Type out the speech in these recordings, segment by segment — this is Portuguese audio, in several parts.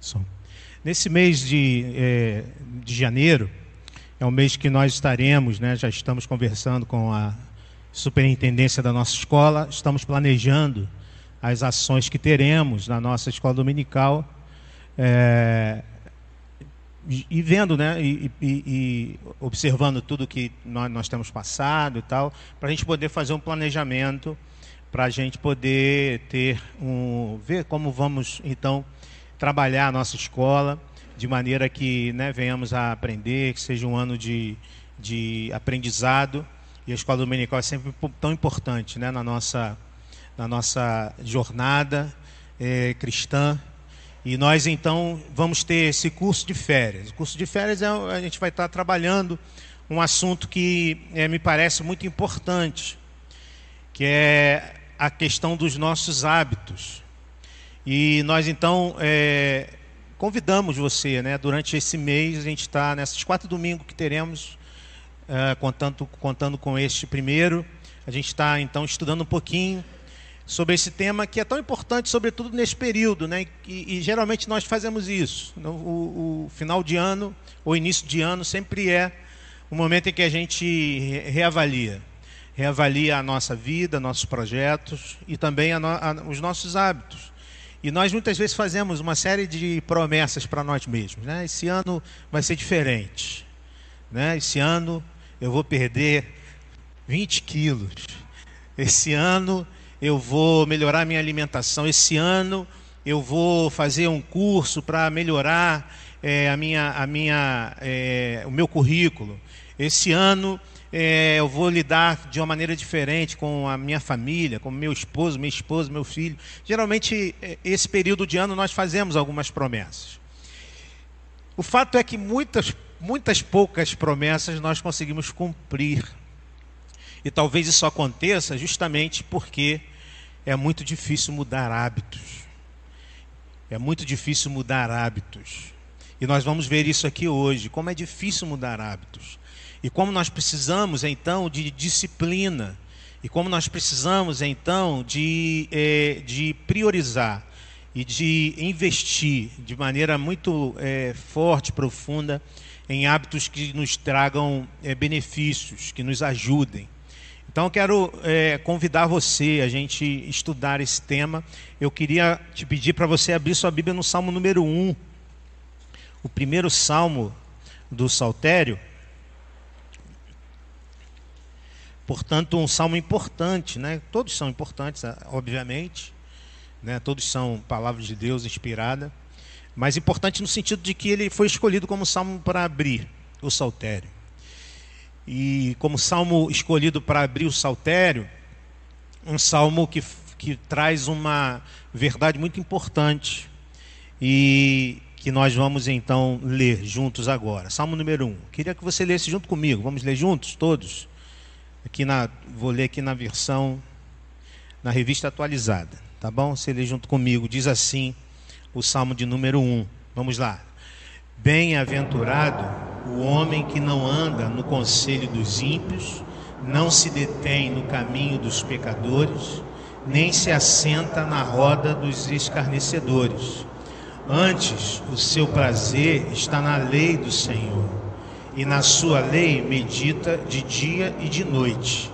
Som. Nesse mês de, é, de janeiro, é o mês que nós estaremos, né, já estamos conversando com a superintendência da nossa escola, estamos planejando as ações que teremos na nossa escola dominical. É, e vendo, né, e, e, e, observando tudo que nós, nós temos passado e tal, para a gente poder fazer um planejamento, para a gente poder ter um, ver como vamos então trabalhar a nossa escola de maneira que né, venhamos a aprender, que seja um ano de, de aprendizado. E a escola dominical é sempre tão importante né, na, nossa, na nossa jornada é, cristã. E nós então vamos ter esse curso de férias. O curso de férias é, a gente vai estar trabalhando um assunto que é, me parece muito importante, que é a questão dos nossos hábitos. E nós então é, convidamos você, né? Durante esse mês a gente está nesses quatro domingos que teremos, é, contando, contando com este primeiro, a gente está então estudando um pouquinho sobre esse tema que é tão importante, sobretudo nesse período, né? E, e geralmente nós fazemos isso. O, o, final de ano ou início de ano sempre é o momento em que a gente reavalia, reavalia a nossa vida, nossos projetos e também a no, a, os nossos hábitos. E nós muitas vezes fazemos uma série de promessas para nós mesmos. Né? Esse ano vai ser diferente. Né? Esse ano eu vou perder 20 quilos. Esse ano eu vou melhorar minha alimentação. Esse ano eu vou fazer um curso para melhorar é, a minha, a minha, é, o meu currículo. Esse ano é, eu vou lidar de uma maneira diferente com a minha família, com meu esposo, minha esposa, meu filho. Geralmente, é, esse período de ano nós fazemos algumas promessas. O fato é que muitas, muitas poucas promessas nós conseguimos cumprir. E talvez isso aconteça justamente porque é muito difícil mudar hábitos. É muito difícil mudar hábitos. E nós vamos ver isso aqui hoje, como é difícil mudar hábitos. E como nós precisamos então de disciplina, e como nós precisamos então de, é, de priorizar e de investir de maneira muito é, forte, profunda, em hábitos que nos tragam é, benefícios, que nos ajudem. Então quero é, convidar você a gente estudar esse tema. Eu queria te pedir para você abrir sua Bíblia no Salmo número 1, o primeiro salmo do Saltério. Portanto, um salmo importante, né? Todos são importantes, ah, obviamente, né? Todos são palavras de Deus inspirada, mas importante no sentido de que ele foi escolhido como salmo para abrir o saltério. E como salmo escolhido para abrir o saltério, um salmo que, que traz uma verdade muito importante e que nós vamos então ler juntos agora. Salmo número 1. Queria que você lesse junto comigo. Vamos ler juntos, todos? Aqui na, vou ler aqui na versão, na revista atualizada, tá bom? Você lê junto comigo. Diz assim o Salmo de número 1. Vamos lá. Bem-aventurado o homem que não anda no conselho dos ímpios, não se detém no caminho dos pecadores, nem se assenta na roda dos escarnecedores. Antes, o seu prazer está na lei do Senhor e na sua lei medita de dia e de noite.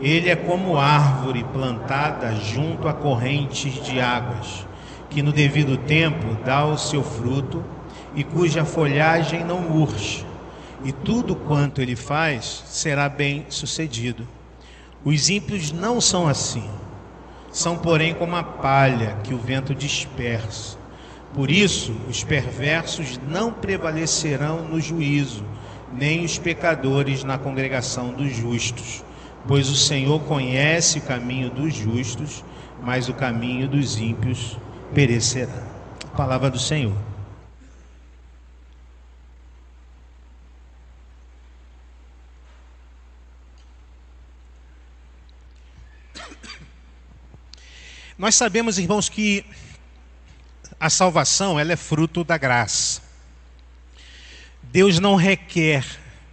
Ele é como árvore plantada junto a correntes de águas, que no devido tempo dá o seu fruto e cuja folhagem não murcha, e tudo quanto ele faz será bem sucedido. Os ímpios não são assim, são, porém, como a palha que o vento dispersa. Por isso, os perversos não prevalecerão no juízo, nem os pecadores na congregação dos justos. Pois o Senhor conhece o caminho dos justos, mas o caminho dos ímpios perecerá. palavra do Senhor. Nós sabemos, irmãos, que a salvação ela é fruto da graça. Deus não requer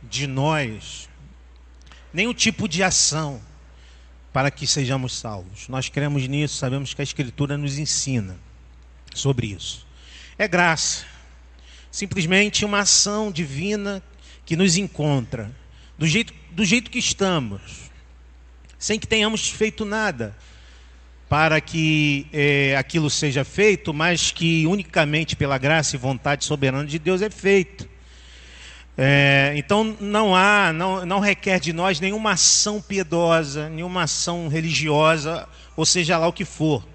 de nós nenhum tipo de ação para que sejamos salvos. Nós cremos nisso, sabemos que a Escritura nos ensina sobre isso. É graça. Simplesmente uma ação divina que nos encontra do jeito, do jeito que estamos, sem que tenhamos feito nada para que é, aquilo seja feito, mas que unicamente pela graça e vontade soberana de Deus é feito. É, então não há, não, não requer de nós nenhuma ação piedosa, nenhuma ação religiosa, ou seja lá o que for.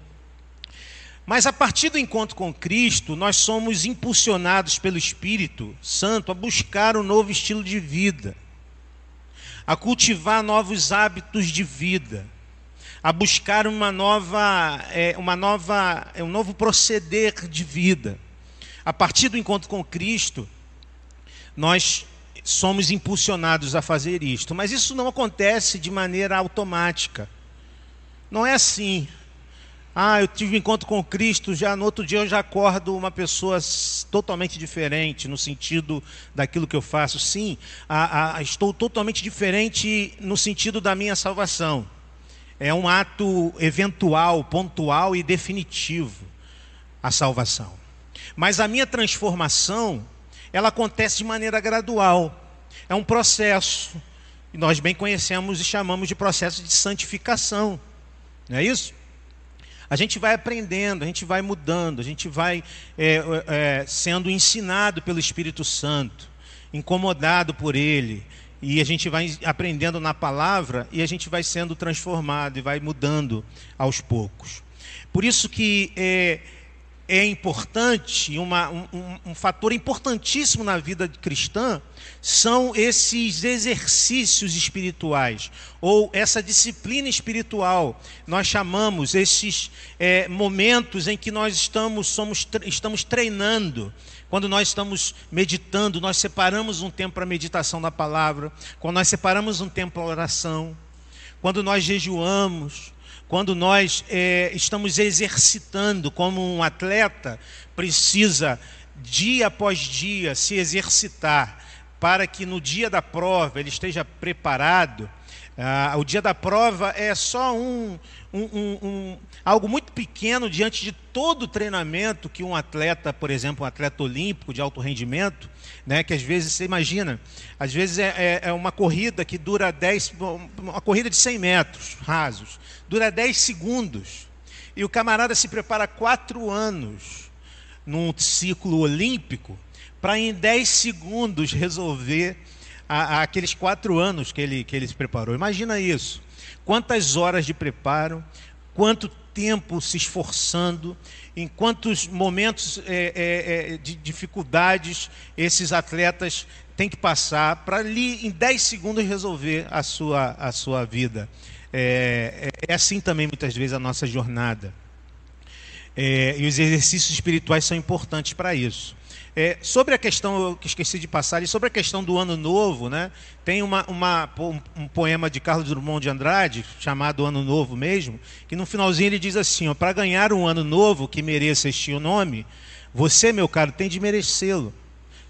Mas a partir do encontro com Cristo, nós somos impulsionados pelo Espírito Santo a buscar um novo estilo de vida, a cultivar novos hábitos de vida, a buscar uma nova, é, uma nova, é, um novo proceder de vida. A partir do encontro com Cristo, nós somos impulsionados a fazer isto, mas isso não acontece de maneira automática. Não é assim. Ah, eu tive um encontro com Cristo, já no outro dia eu já acordo uma pessoa totalmente diferente no sentido daquilo que eu faço. Sim, a, a, estou totalmente diferente no sentido da minha salvação. É um ato eventual, pontual e definitivo a salvação. Mas a minha transformação, ela acontece de maneira gradual. É um processo. E nós bem conhecemos e chamamos de processo de santificação. Não é isso? a gente vai aprendendo, a gente vai mudando, a gente vai é, é, sendo ensinado pelo Espírito Santo, incomodado por Ele, e a gente vai aprendendo na palavra e a gente vai sendo transformado e vai mudando aos poucos. Por isso que é, é importante, uma, um, um, fator importantíssimo na vida cristã, são esses exercícios espirituais, ou essa disciplina espiritual. Nós chamamos esses é, momentos em que nós estamos, somos, estamos treinando. Quando nós estamos meditando, nós separamos um tempo para a meditação da palavra, quando nós separamos um tempo para a oração, quando nós jejuamos, quando nós é, estamos exercitando, como um atleta precisa dia após dia se exercitar para que no dia da prova ele esteja preparado. Ah, o dia da prova é só um, um, um, um, algo muito pequeno diante de todo o treinamento que um atleta, por exemplo, um atleta olímpico de alto rendimento, né, que às vezes você imagina, às vezes é, é, é uma corrida que dura 10, uma corrida de 100 metros rasos dura 10 segundos. E o camarada se prepara quatro anos num ciclo olímpico para em 10 segundos resolver a, a aqueles quatro anos que ele, que ele se preparou. Imagina isso. Quantas horas de preparo, quanto tempo se esforçando, em quantos momentos é, é, é, de dificuldades esses atletas têm que passar para ali em 10 segundos resolver a sua, a sua vida. É, é, assim também muitas vezes a nossa jornada. É, e os exercícios espirituais são importantes para isso. É, sobre a questão, eu esqueci de passar, e sobre a questão do ano novo, né, tem uma, uma, um poema de Carlos Drummond de Andrade, chamado Ano Novo mesmo, que no finalzinho ele diz assim: para ganhar um ano novo que mereça este nome, você, meu caro, tem de merecê-lo,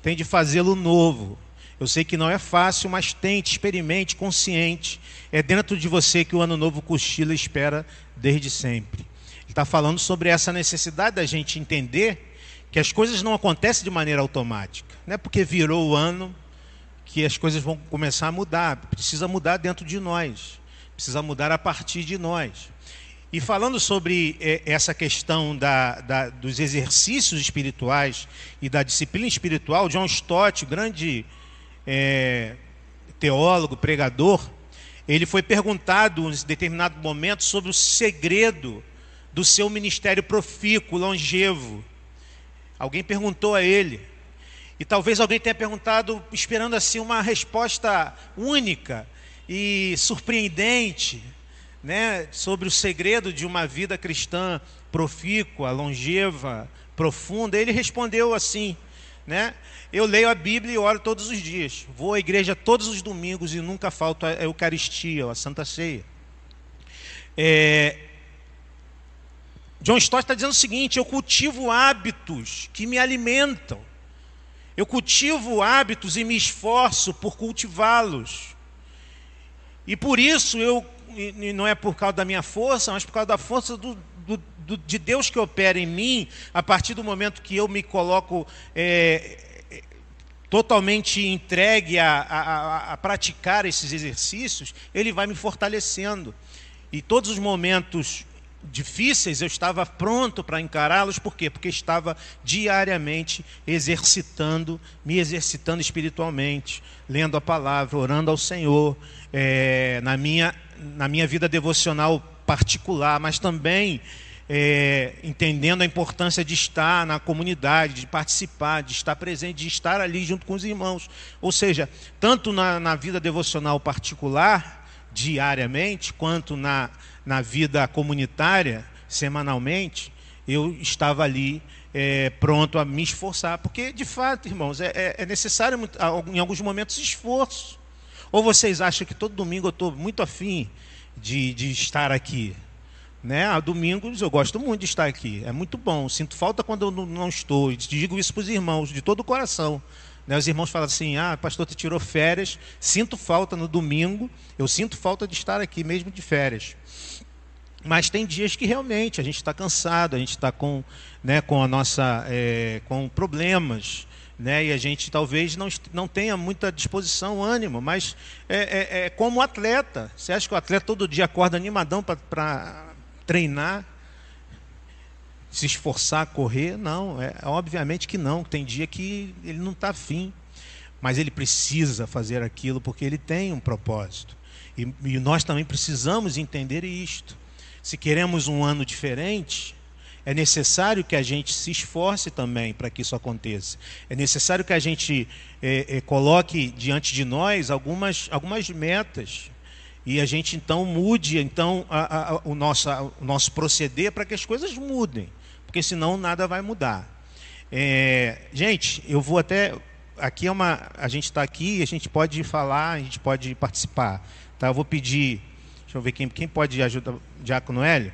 tem de fazê-lo novo, eu sei que não é fácil, mas tente, experimente, consciente. É dentro de você que o ano novo cochila e espera desde sempre. Ele está falando sobre essa necessidade da gente entender que as coisas não acontecem de maneira automática. Não é porque virou o ano que as coisas vão começar a mudar. Precisa mudar dentro de nós. Precisa mudar a partir de nós. E falando sobre eh, essa questão da, da, dos exercícios espirituais e da disciplina espiritual, John Stott, grande é, teólogo, pregador, ele foi perguntado em determinado momento sobre o segredo do seu ministério profícuo, longevo. Alguém perguntou a ele. E talvez alguém tenha perguntado, esperando assim uma resposta única e surpreendente, né, sobre o segredo de uma vida cristã profícua, longeva, profunda. Ele respondeu assim: né? Eu leio a Bíblia e oro todos os dias. Vou à igreja todos os domingos e nunca falto a Eucaristia, a Santa Ceia. É... John Stott está dizendo o seguinte: eu cultivo hábitos que me alimentam. Eu cultivo hábitos e me esforço por cultivá-los. E por isso eu, não é por causa da minha força, mas por causa da força do, do, do, de Deus que opera em mim, a partir do momento que eu me coloco é, totalmente entregue a, a, a, praticar esses exercícios, ele vai me fortalecendo. E todos os momentos difíceis eu estava pronto para encará-los, por quê? Porque estava diariamente exercitando, me exercitando espiritualmente, lendo a palavra, orando ao Senhor, é, na, minha, na minha vida devocional particular, mas também é, entendendo a importância de estar na comunidade, de participar, de estar presente, de estar ali junto com os irmãos. Ou seja, tanto na, na vida devocional particular, diariamente, quanto na, na vida comunitária, semanalmente, eu estava ali é, pronto a me esforçar. Porque, de fato, irmãos, é, é, é necessário, em alguns momentos, esforço. Ou vocês acham que todo domingo eu estou muito afim de, de estar aqui? Né? A domingos eu gosto muito de estar aqui, é muito bom. Sinto falta quando eu não estou. Digo isso para os irmãos, de todo o coração. Né? Os irmãos falam assim: ah, pastor, tu tirou férias. Sinto falta no domingo, eu sinto falta de estar aqui mesmo de férias. Mas tem dias que realmente a gente está cansado, a gente está com, né, com a nossa, é, com problemas, né, e a gente talvez não, não tenha muita disposição, ânimo, mas é, é, é como atleta. Você acha que o atleta todo dia acorda animadão para treinar, se esforçar, correr? Não, é obviamente que não. Tem dia que ele não está afim, mas ele precisa fazer aquilo porque ele tem um propósito. E, e nós também precisamos entender isto. Se queremos um ano diferente, é necessário que a gente se esforce também para que isso aconteça. É necessário que a gente é, é, coloque diante de nós algumas, algumas metas e a gente então mude então a, a, o, nosso, a, o nosso proceder para que as coisas mudem, porque senão nada vai mudar. É, gente, eu vou até aqui é uma a gente está aqui, a gente pode falar, a gente pode participar. Tá? Eu vou pedir, deixa eu ver quem, quem pode ajudar, Diácono Hélio.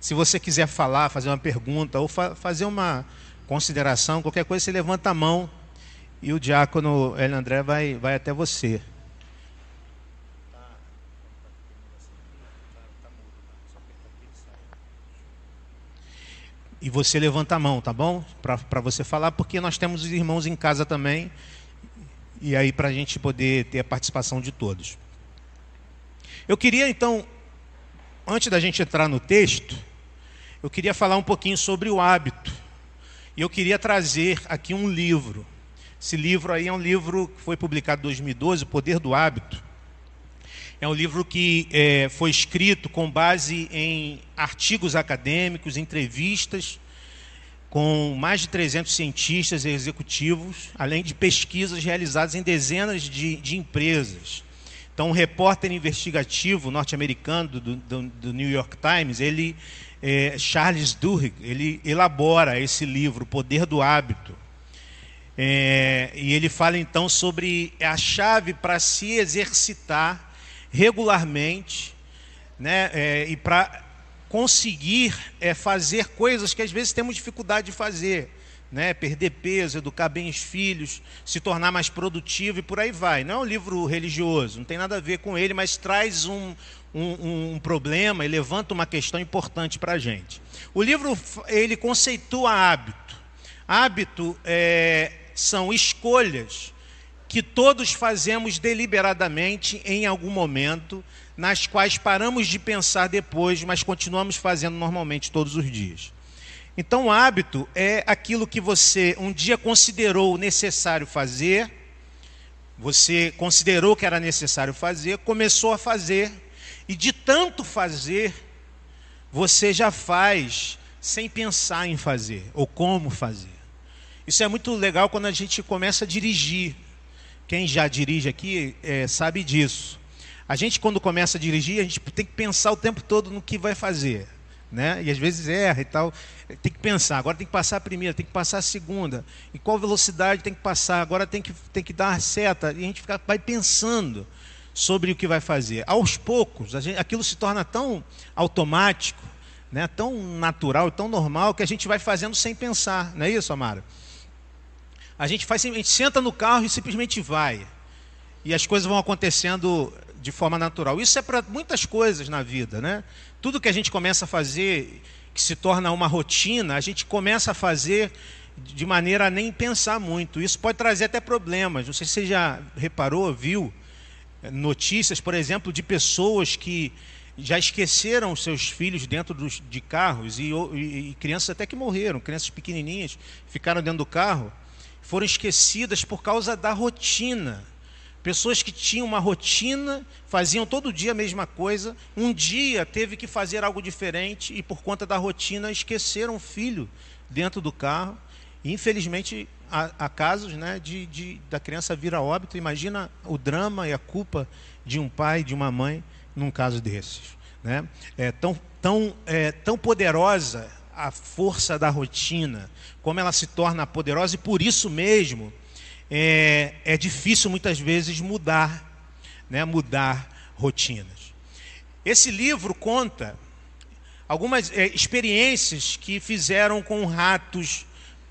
Se você quiser falar, fazer uma pergunta ou fa fazer uma consideração, qualquer coisa, você levanta a mão e o diácono Hélio André vai, vai até você. E você levanta a mão, tá bom? Para você falar, porque nós temos os irmãos em casa também. E aí, para a gente poder ter a participação de todos. Eu queria, então, antes da gente entrar no texto, eu queria falar um pouquinho sobre o hábito. E eu queria trazer aqui um livro. Esse livro aí é um livro que foi publicado em 2012, O Poder do Hábito. É um livro que é, foi escrito com base em artigos acadêmicos, entrevistas com mais de 300 cientistas e executivos, além de pesquisas realizadas em dezenas de, de empresas. Então, um repórter investigativo norte-americano do, do, do, New York Times, ele, é, Charles Duhigg, ele elabora esse livro, O Poder do Hábito. É, e ele fala então sobre a chave para se exercitar regularmente, né, é, e para conseguir é, fazer coisas que às vezes temos dificuldade de fazer, né, perder peso, educar bem os filhos, se tornar mais produtivo e por aí vai. Não é um livro religioso, não tem nada a ver com ele, mas traz um, um, um problema e levanta uma questão importante para a gente. O livro ele conceitua hábito. Hábito é, são escolhas que todos fazemos deliberadamente em algum momento, nas quais paramos de pensar depois, mas continuamos fazendo normalmente todos os dias. Então, o hábito é aquilo que você um dia considerou necessário fazer, você considerou que era necessário fazer, começou a fazer, e de tanto fazer, você já faz sem pensar em fazer ou como fazer. Isso é muito legal quando a gente começa a dirigir. Quem já dirige aqui é, sabe disso. A gente, quando começa a dirigir, a gente tem que pensar o tempo todo no que vai fazer. Né? E às vezes erra e tal. Tem que pensar, agora tem que passar a primeira, tem que passar a segunda. Em qual velocidade tem que passar, agora tem que, tem que dar a seta. E a gente fica, vai pensando sobre o que vai fazer. Aos poucos, gente, aquilo se torna tão automático, né? tão natural, tão normal, que a gente vai fazendo sem pensar. Não é isso, Amara? A gente faz, a gente senta no carro e simplesmente vai. E as coisas vão acontecendo de forma natural. Isso é para muitas coisas na vida, né? Tudo que a gente começa a fazer que se torna uma rotina, a gente começa a fazer de maneira a nem pensar muito. Isso pode trazer até problemas. Não sei se você já reparou, viu eh, notícias, por exemplo, de pessoas que já esqueceram seus filhos dentro dos, de carros e, e, e, crianças até que morreram, crianças pequenininhas ficaram dentro do carro, foram esquecidas por causa da rotina. Pessoas que tinham uma rotina, faziam todo dia a mesma coisa, um dia teve que fazer algo diferente e por conta da rotina esqueceram o filho dentro do carro. E, infelizmente há, há casos né, de, de, da criança vir a óbito. Imagina o drama e a culpa de um pai, de uma mãe num caso desses. Né? É tão, tão, é, tão poderosa a força da rotina, como ela se torna poderosa e por isso mesmo é, é difícil muitas vezes mudar, né? mudar rotinas. Esse livro conta algumas é, experiências que fizeram com ratos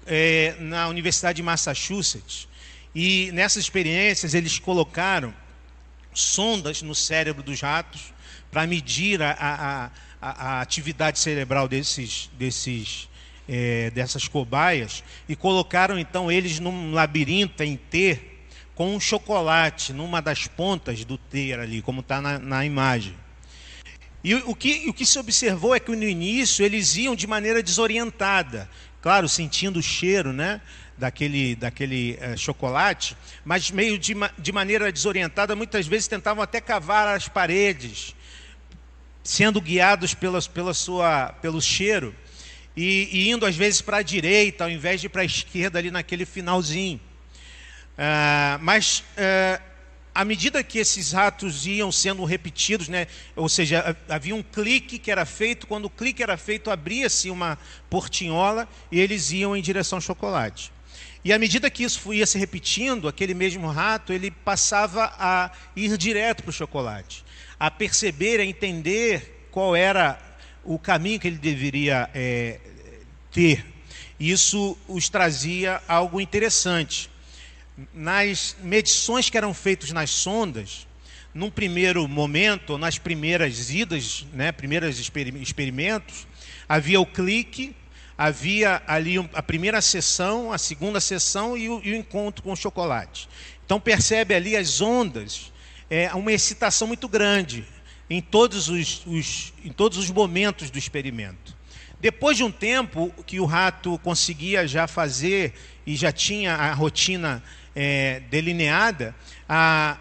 é, na Universidade de Massachusetts. E nessas experiências eles colocaram sondas no cérebro dos ratos para medir a, a, a, atividade cerebral desses, desses, é, dessas cobaias e colocaram então eles num labirinto em T com um chocolate numa das pontas do T ali, como está na, na imagem. E o que, o que se observou é que no início eles iam de maneira desorientada, claro, sentindo o cheiro, né? daquele, daquele é, chocolate, mas meio de, de maneira desorientada, muitas vezes tentavam até cavar as paredes, sendo guiados pela, pela sua, pelo cheiro, e, e indo às vezes para a direita, ao invés de para a esquerda, ali naquele finalzinho. Uh, mas uh, à medida que esses ratos iam sendo repetidos, né, ou seja, havia um clique que era feito, quando o clique era feito, abria-se uma portinhola e eles iam em direção ao chocolate. E à medida que isso ia se repetindo, aquele mesmo rato, ele passava a ir direto para o chocolate, a perceber, a entender qual era o caminho que ele deveria é, ter. Isso os trazia algo interessante. Nas medições que eram feitas nas sondas, num primeiro momento, nas primeiras idas, né, primeiros experimentos, havia o clique, havia ali a primeira sessão, a segunda sessão e o, e o encontro com o chocolate. Então percebe ali as ondas, é uma excitação muito grande em todos os, os, em todos os momentos do experimento. Depois de um tempo que o rato conseguia já fazer e já tinha a rotina é, delineada, a,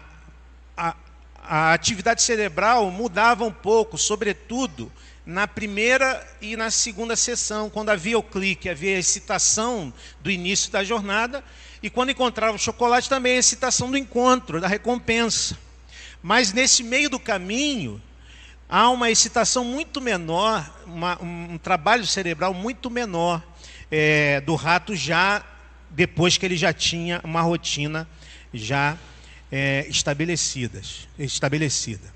a, a atividade cerebral mudava um pouco, sobretudo na primeira e na segunda sessão, quando havia o clique, havia a excitação do início da jornada, e quando encontrava o chocolate, também a excitação do encontro, da recompensa. Mas nesse meio do caminho, há uma excitação muito menor, uma, um trabalho cerebral muito menor é, do rato já depois que ele já tinha uma rotina já é, estabelecidas, estabelecida.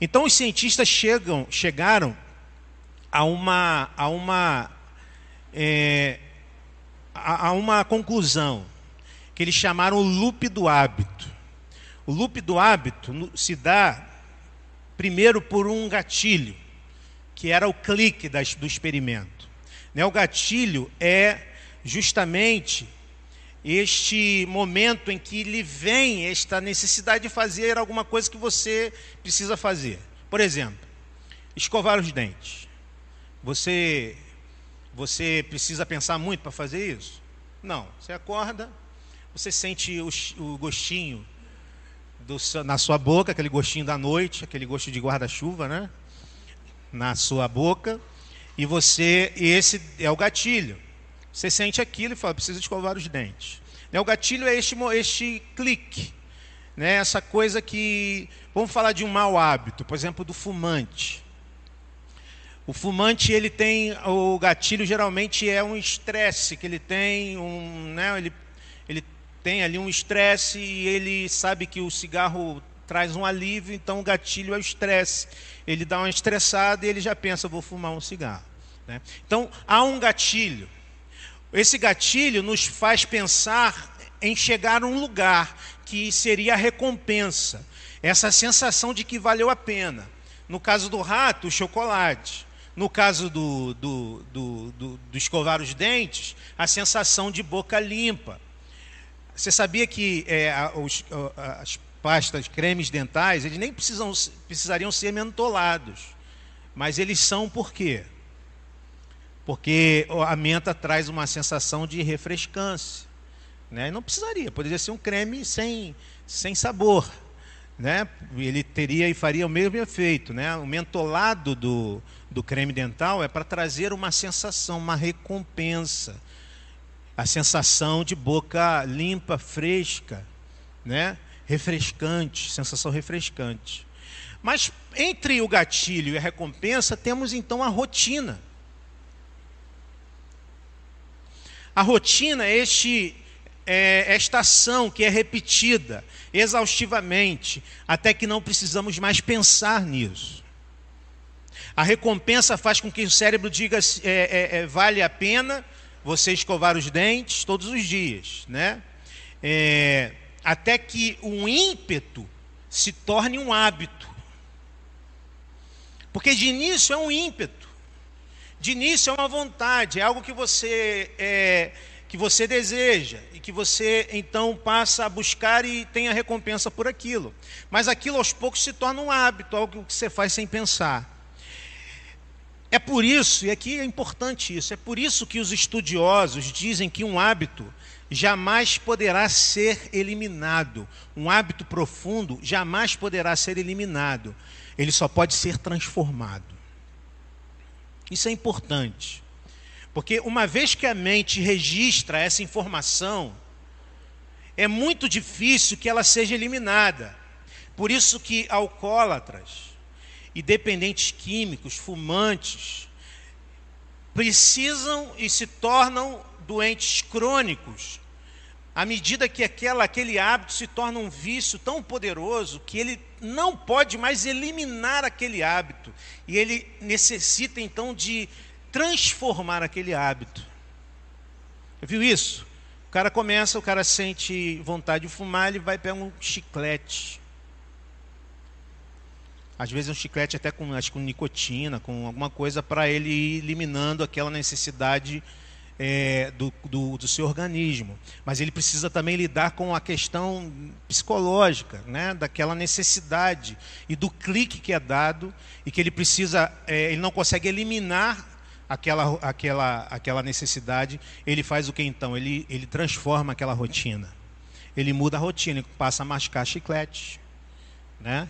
Então os cientistas chegam, chegaram a uma, a uma, é, a, a uma conclusão que eles chamaram o loop do hábito. O loop do hábito se dá primeiro por um gatilho, que era o clique das, do experimento. Né? O gatilho é justamente este momento em que lhe vem esta necessidade de fazer alguma coisa que você precisa fazer. Por exemplo, escovar os dentes. Você, você precisa pensar muito para fazer isso? Não. Você acorda, você sente o, o gostinho do, na sua boca, aquele gostinho da noite, aquele gosto de guarda-chuva, né? Na sua boca. E você, e esse é o gatilho. Você sente aquilo e fala, precisa escovar os dentes. Né, o gatilho é este, este clique. Né? Essa coisa que. Vamos falar de um mau hábito, por exemplo, do fumante. O fumante ele tem o gatilho geralmente é um estresse que ele tem um, né, ele tem ali um estresse e ele sabe que o cigarro traz um alívio, então o gatilho é o estresse. Ele dá uma estressada e ele já pensa vou fumar um cigarro. Né? Então há um gatilho. Esse gatilho nos faz pensar em chegar a um lugar que seria a recompensa, essa sensação de que valeu a pena. No caso do rato, o chocolate. no caso do, do, do, do, do escovar os dentes, a sensação de boca limpa. Você sabia que é, os, as pastas, cremes dentais, eles nem precisam, precisariam ser mentolados. Mas eles são por quê? Porque a menta traz uma sensação de refrescância. Né? Não precisaria, poderia ser um creme sem, sem sabor. Né? Ele teria e faria o mesmo efeito. Né? O mentolado do, do creme dental é para trazer uma sensação, uma recompensa. A sensação de boca limpa, fresca, né? refrescante, sensação refrescante. Mas entre o gatilho e a recompensa, temos então a rotina. A rotina é, este, é esta ação que é repetida exaustivamente, até que não precisamos mais pensar nisso. A recompensa faz com que o cérebro diga é, é, é, vale a pena você escovar os dentes todos os dias, né? É, até que um ímpeto se torne um hábito. Porque de início é um ímpeto. De início é uma vontade, é algo que você é, que você deseja e que você então passa a buscar e tem a recompensa por aquilo. Mas aquilo aos poucos se torna um hábito, algo que você faz sem pensar. É por isso, e aqui é importante isso, é por isso que os estudiosos dizem que um hábito jamais poderá ser eliminado. Um hábito profundo jamais poderá ser eliminado. Ele só pode ser transformado. Isso é importante. Porque uma vez que a mente registra essa informação, é muito difícil que ela seja eliminada. Por isso que alcoólatras e dependentes químicos, fumantes, precisam e se tornam doentes crônicos à medida que aquela, aquele hábito se torna um vício tão poderoso que ele não pode mais eliminar aquele hábito. E ele necessita então de transformar aquele hábito. Viu isso? O cara começa, o cara sente vontade de fumar, ele vai pegar um chiclete. Às vezes um chiclete até com, acho, com nicotina, com alguma coisa para ele ir eliminando aquela necessidade é, do, do, do, seu organismo, mas ele precisa também lidar com a questão psicológica, né, daquela necessidade e do clique que é dado e que ele precisa, é, ele não consegue eliminar aquela, aquela, aquela necessidade. Ele faz o que então? Ele, ele transforma aquela rotina. Ele muda a rotina, passa a mascar chiclete, né?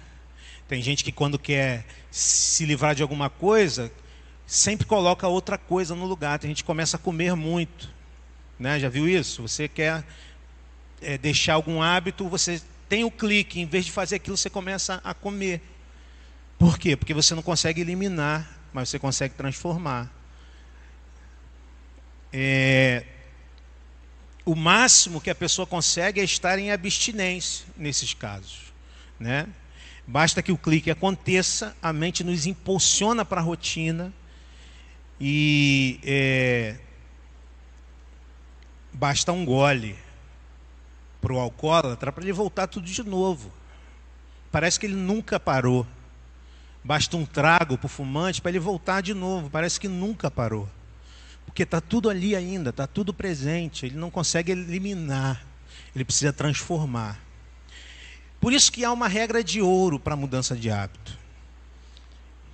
Tem gente que quando quer se livrar de alguma coisa, sempre coloca outra coisa no lugar. A gente começa a comer muito. Né? Já viu isso? Você quer é, deixar algum hábito, você tem o clique, em vez de fazer aquilo, você começa a comer. Por quê? Porque você não consegue eliminar, mas você consegue transformar. É, o máximo que a pessoa consegue é estar em abstinência nesses casos. Né? Basta que o clique aconteça, a mente nos impulsiona para a rotina e é, basta um gole para o alcoólatra para ele voltar tudo de novo. Parece que ele nunca parou. Basta um trago para o fumante para ele voltar de novo. Parece que nunca parou. Porque está tudo ali ainda, está tudo presente. Ele não consegue eliminar. Ele precisa transformar. Por isso que há uma regra de ouro para a mudança de hábito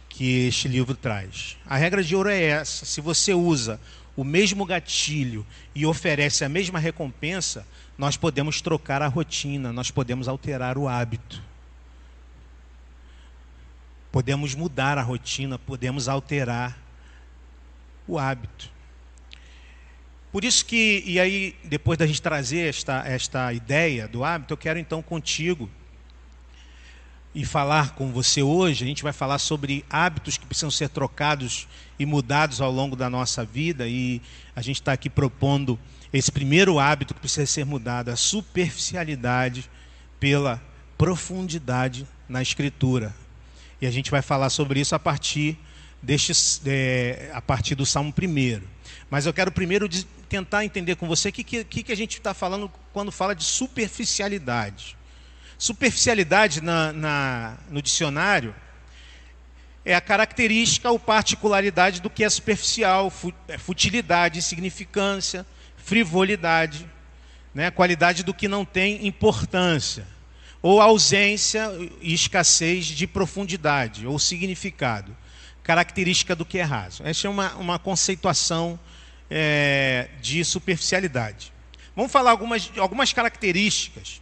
que este livro traz. A regra de ouro é essa: se você usa o mesmo gatilho e oferece a mesma recompensa, nós podemos trocar a rotina, nós podemos alterar o hábito. Podemos mudar a rotina, podemos alterar o hábito. Por isso que, e aí, depois da gente trazer esta, esta ideia do hábito, eu quero então contigo e falar com você hoje, a gente vai falar sobre hábitos que precisam ser trocados e mudados ao longo da nossa vida. E a gente está aqui propondo esse primeiro hábito que precisa ser mudado, a superficialidade pela profundidade na Escritura. E a gente vai falar sobre isso a partir deste, é, a partir do Salmo 1. Mas eu quero primeiro tentar entender com você o que, que, que a gente está falando quando fala de superficialidade. Superficialidade na, na, no dicionário é a característica ou particularidade do que é superficial, é futilidade, insignificância, frivolidade, né? qualidade do que não tem importância, ou ausência e escassez de profundidade ou significado, característica do que é raso. Essa é uma, uma conceituação é, de superficialidade. Vamos falar algumas, algumas características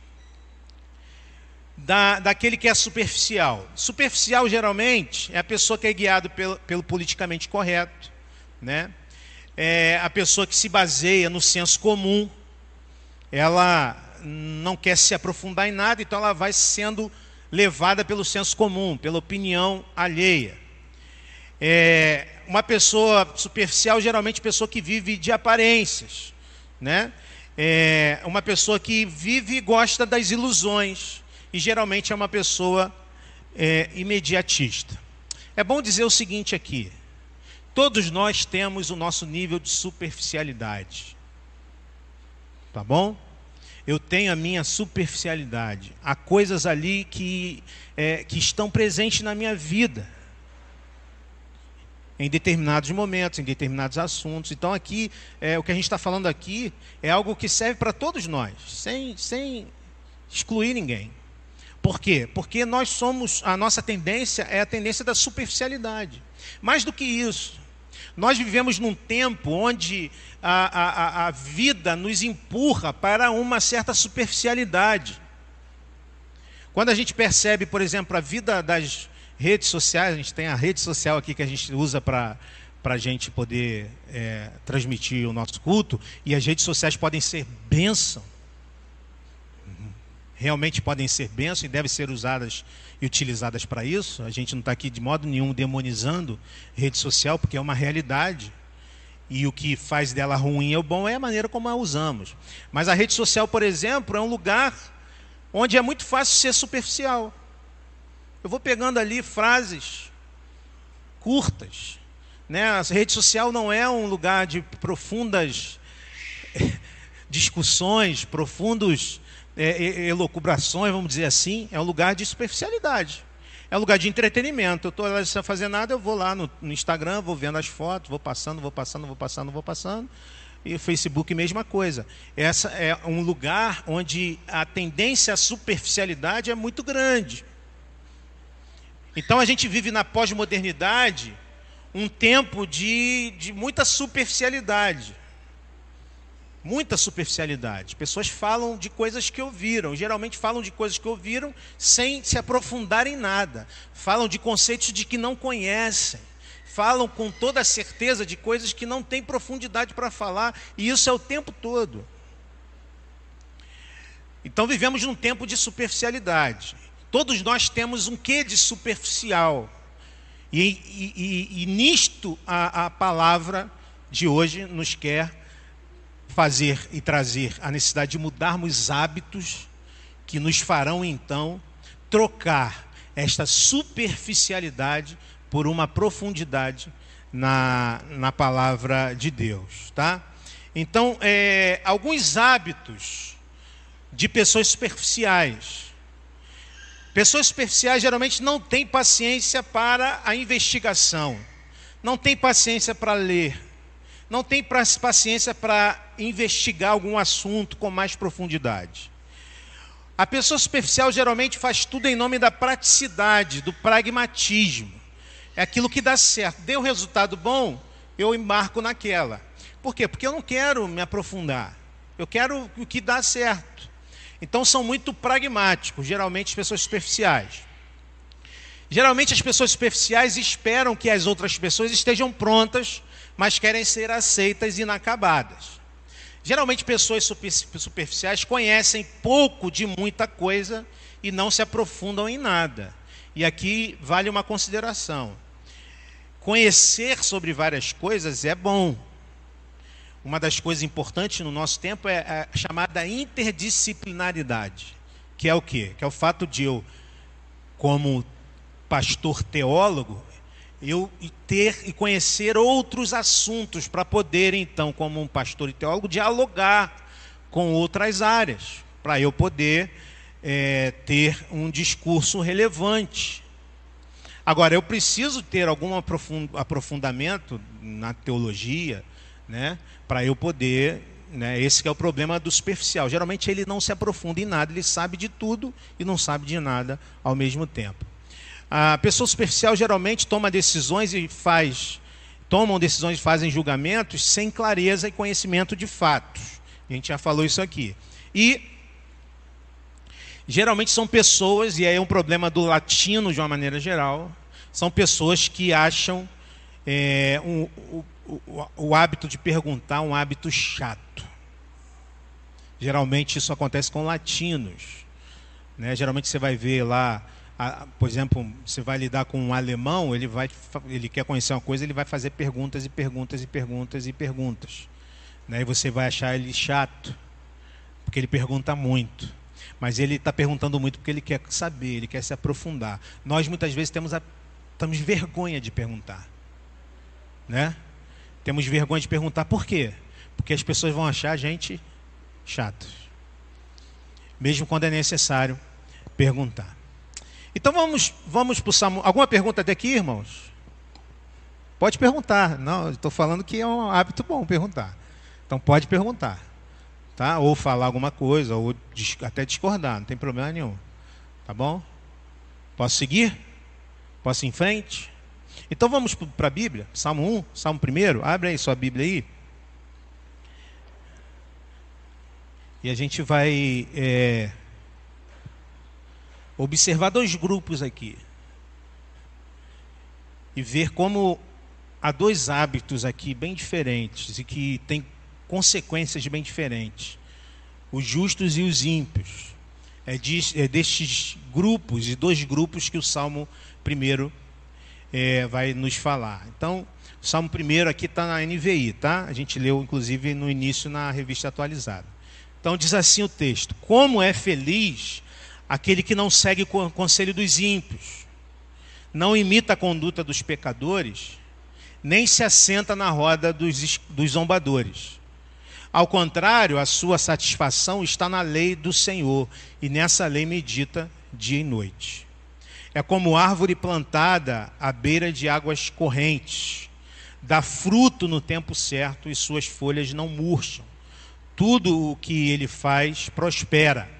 da, daquele que é superficial. Superficial, geralmente, é a pessoa que é guiada pelo, pelo politicamente correto, né? é a pessoa que se baseia no senso comum, ela não quer se aprofundar em nada, então ela vai sendo levada pelo senso comum, pela opinião alheia. É, uma pessoa superficial, geralmente pessoa que vive de aparências, né? É uma pessoa que vive e gosta das ilusões e geralmente é uma pessoa é, imediatista. É bom dizer o seguinte aqui: todos nós temos o nosso nível de superficialidade, tá bom? Eu tenho a minha superficialidade. Há coisas ali que, é, que estão presentes na minha vida em determinados momentos, em determinados assuntos. Então, aqui, é, o que a gente está falando aqui é algo que serve para todos nós, sem, sem excluir ninguém. Por quê? Porque nós somos, a nossa tendência é a tendência da superficialidade. Mais do que isso, nós vivemos num tempo onde a, a, a vida nos empurra para uma certa superficialidade. Quando a gente percebe, por exemplo, a vida das redes sociais, a gente tem a rede social aqui que a gente usa para para a gente poder é, transmitir o nosso culto, e as redes sociais podem ser bênção, realmente podem ser bênção e devem ser usadas e utilizadas para isso. A gente não está aqui de modo nenhum demonizando rede social, porque é uma realidade. E o que faz dela ruim ou bom é a maneira como a usamos. Mas a rede social, por exemplo, é um lugar onde é muito fácil ser superficial. Eu vou pegando ali frases curtas. Né? A rede social não é um lugar de profundas discussões, profundos é, elocubrações, vamos dizer assim. É um lugar de superficialidade. É um lugar de entretenimento. Eu estou sem fazer nada, eu vou lá no, no Instagram, vou vendo as fotos, vou passando, vou passando, vou passando, vou passando. E Facebook, mesma coisa. Essa é um lugar onde a tendência à superficialidade é muito grande. Então a gente vive na pós-modernidade um tempo de, de muita superficialidade. Muita superficialidade. Pessoas falam de coisas que ouviram, geralmente falam de coisas que ouviram sem se aprofundar em nada. Falam de conceitos de que não conhecem. Falam com toda certeza de coisas que não têm profundidade para falar, e isso é o tempo todo. Então vivemos num tempo de superficialidade. Todos nós temos um quê de superficial. E, e, e, e nisto a, a palavra de hoje nos quer fazer e trazer a necessidade de mudarmos hábitos que nos farão então trocar esta superficialidade por uma profundidade na, na palavra de Deus, tá? Então, é, alguns hábitos de pessoas superficiais Pessoas superficiais geralmente não têm paciência para a investigação, não têm paciência para ler, não têm paciência para investigar algum assunto com mais profundidade. A pessoa superficial geralmente faz tudo em nome da praticidade, do pragmatismo. É aquilo que dá certo. Deu resultado bom, eu embarco naquela. Por quê? Porque eu não quero me aprofundar. Eu quero o que dá certo. Então são muito pragmáticos, geralmente as pessoas superficiais. Geralmente as pessoas superficiais esperam que as outras pessoas estejam prontas, mas querem ser aceitas e inacabadas. Geralmente pessoas superficiais conhecem pouco de muita coisa e não se aprofundam em nada. E aqui vale uma consideração. Conhecer sobre várias coisas é bom, uma das coisas importantes no nosso tempo é a chamada interdisciplinaridade, que é o quê? Que é o fato de eu, como pastor teólogo, eu ter e conhecer outros assuntos para poder, então, como um pastor e teólogo, dialogar com outras áreas, para eu poder é, ter um discurso relevante. Agora, eu preciso ter algum aprofundamento na teologia, né, para eu poder. Né, esse é o problema do superficial. Geralmente ele não se aprofunda em nada, ele sabe de tudo e não sabe de nada ao mesmo tempo. A pessoa superficial geralmente toma decisões e faz, tomam decisões e fazem julgamentos sem clareza e conhecimento de fatos. A gente já falou isso aqui. E geralmente são pessoas, e aí é um problema do latino de uma maneira geral, são pessoas que acham é, um, o, o, o hábito de perguntar um hábito chato. Geralmente isso acontece com latinos. Né? Geralmente você vai ver lá, por exemplo, você vai lidar com um alemão, ele, vai, ele quer conhecer uma coisa, ele vai fazer perguntas e perguntas e perguntas e perguntas. Né? E você vai achar ele chato, porque ele pergunta muito. Mas ele está perguntando muito porque ele quer saber, ele quer se aprofundar. Nós muitas vezes temos, a, temos vergonha de perguntar. Né? Temos vergonha de perguntar por quê? Porque as pessoas vão achar a gente chato. Mesmo quando é necessário perguntar. Então vamos, vamos para o Salmo. Alguma pergunta até aqui, irmãos? Pode perguntar. Não, estou falando que é um hábito bom perguntar. Então pode perguntar tá? Ou falar alguma coisa, ou até discordar, não tem problema nenhum. Tá bom? Posso seguir? Posso ir em frente? Então vamos para a Bíblia, Salmo 1, Salmo 1, abre aí sua Bíblia aí. E a gente vai é, observar dois grupos aqui. E ver como há dois hábitos aqui bem diferentes e que têm consequências bem diferentes. Os justos e os ímpios. É, de, é destes grupos, e dois grupos que o Salmo primeiro é, vai nos falar. Então, o Salmo primeiro aqui está na NVI, tá? A gente leu, inclusive, no início na revista atualizada. Então, diz assim o texto: Como é feliz aquele que não segue o conselho dos ímpios, não imita a conduta dos pecadores, nem se assenta na roda dos, dos zombadores. Ao contrário, a sua satisfação está na lei do Senhor, e nessa lei medita dia e noite. É como árvore plantada à beira de águas correntes, dá fruto no tempo certo e suas folhas não murcham. Tudo o que ele faz prospera.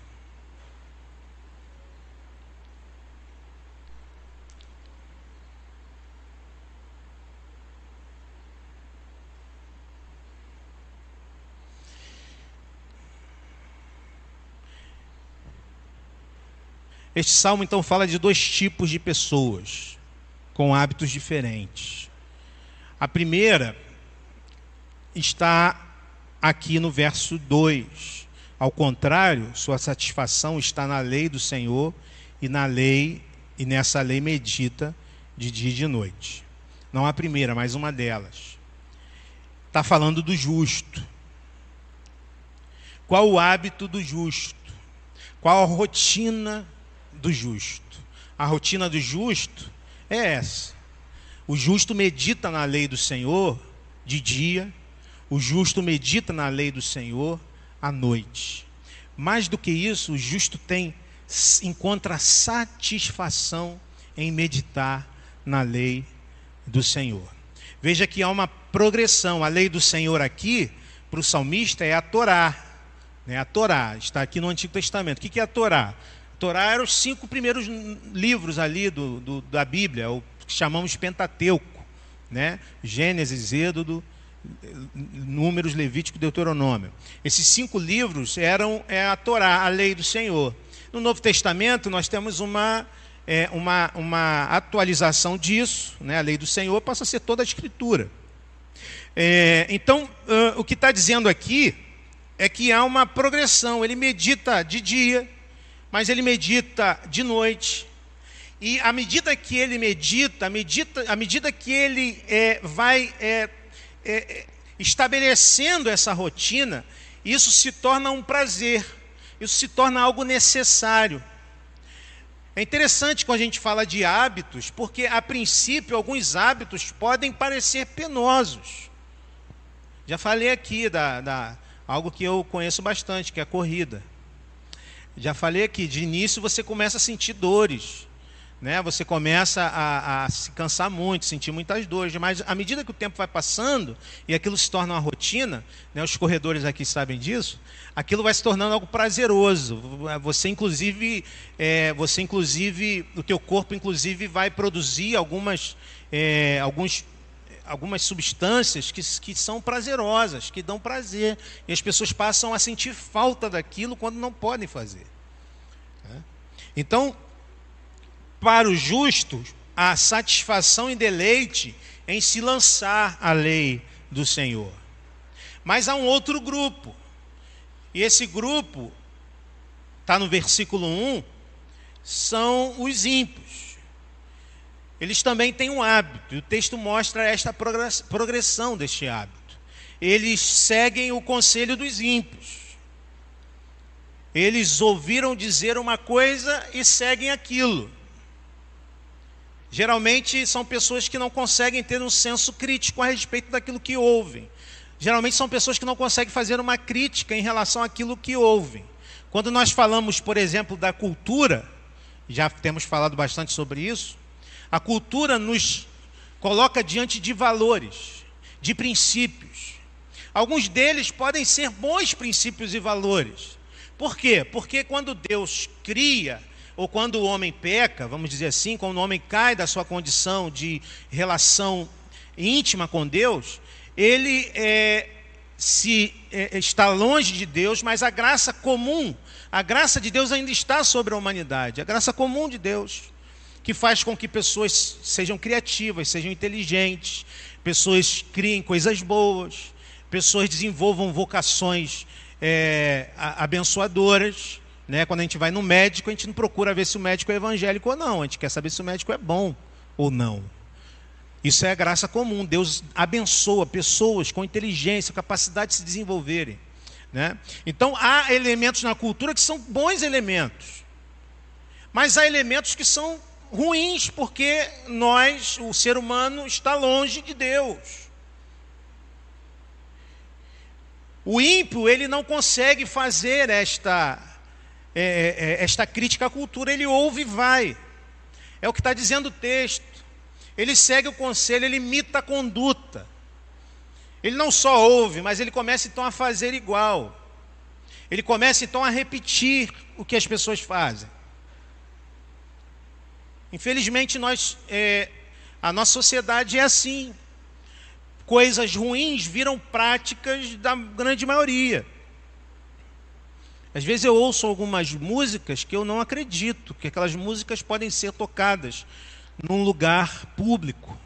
Este salmo então fala de dois tipos de pessoas com hábitos diferentes. A primeira está aqui no verso 2. Ao contrário, sua satisfação está na lei do Senhor e na lei e nessa lei medita de dia e de noite. Não a primeira, mas uma delas. Está falando do justo. Qual o hábito do justo? Qual a rotina do justo. A rotina do justo é essa. O justo medita na lei do Senhor de dia, o justo medita na lei do Senhor à noite. Mais do que isso, o justo tem encontra satisfação em meditar na lei do Senhor. Veja que há uma progressão. A lei do Senhor aqui, para o salmista, é a Torá. Né? A Torá está aqui no Antigo Testamento. O que é a Torá? Torá eram os cinco primeiros livros ali do, do, da Bíblia, o que chamamos Pentateuco, né? Gênesis, Êxodo, Números, Levítico Deuteronômio. Esses cinco livros eram é, a Torá, a lei do Senhor. No Novo Testamento nós temos uma, é, uma, uma atualização disso, né? a lei do Senhor passa a ser toda a Escritura. É, então, uh, o que está dizendo aqui é que há uma progressão, ele medita de dia, mas ele medita de noite. E à medida que ele medita, à medida, à medida que ele é, vai é, é, é, estabelecendo essa rotina, isso se torna um prazer, isso se torna algo necessário. É interessante quando a gente fala de hábitos, porque a princípio alguns hábitos podem parecer penosos. Já falei aqui da, da algo que eu conheço bastante, que é a corrida. Já falei aqui, de início você começa a sentir dores né? Você começa a, a, se cansar muito, sentir muitas dores, mas à medida que o tempo vai passando e aquilo se torna uma rotina, né? Os corredores aqui sabem disso. Aquilo vai se tornando algo prazeroso. Você inclusive, é, você inclusive, o teu corpo inclusive vai produzir algumas, é, alguns algumas substâncias que, que são prazerosas, que dão prazer. E as pessoas passam a sentir falta daquilo quando não podem fazer. Né? Então, para os justos a satisfação e deleite em se lançar à lei do Senhor. Mas há um outro grupo, e esse grupo, está no versículo 1, são os ímpios. Eles também têm um hábito, e o texto mostra esta progressão deste hábito. Eles seguem o conselho dos ímpios. Eles ouviram dizer uma coisa e seguem aquilo. Geralmente são pessoas que não conseguem ter um senso crítico a respeito daquilo que ouvem. Geralmente são pessoas que não conseguem fazer uma crítica em relação àquilo que ouvem. Quando nós falamos, por exemplo, da cultura, já temos falado bastante sobre isso, a cultura nos coloca diante de valores, de princípios. Alguns deles podem ser bons princípios e valores. Por quê? Porque quando Deus cria ou quando o homem peca, vamos dizer assim, quando o homem cai da sua condição de relação íntima com Deus, ele é, se é, está longe de Deus, mas a graça comum, a graça de Deus ainda está sobre a humanidade, a graça comum de Deus, que faz com que pessoas sejam criativas, sejam inteligentes, pessoas criem coisas boas, pessoas desenvolvam vocações é, abençoadoras. Né? Quando a gente vai no médico, a gente não procura ver se o médico é evangélico ou não, a gente quer saber se o médico é bom ou não. Isso é a graça comum. Deus abençoa pessoas com inteligência, capacidade de se desenvolverem. Né? Então há elementos na cultura que são bons elementos, mas há elementos que são ruins porque nós, o ser humano, está longe de Deus. O ímpio ele não consegue fazer esta é, é, é, esta crítica à cultura, ele ouve e vai. É o que está dizendo o texto. Ele segue o conselho, ele imita a conduta. Ele não só ouve, mas ele começa então a fazer igual. Ele começa então a repetir o que as pessoas fazem. Infelizmente, nós, é, a nossa sociedade é assim. Coisas ruins viram práticas da grande maioria. Às vezes eu ouço algumas músicas que eu não acredito que aquelas músicas podem ser tocadas num lugar público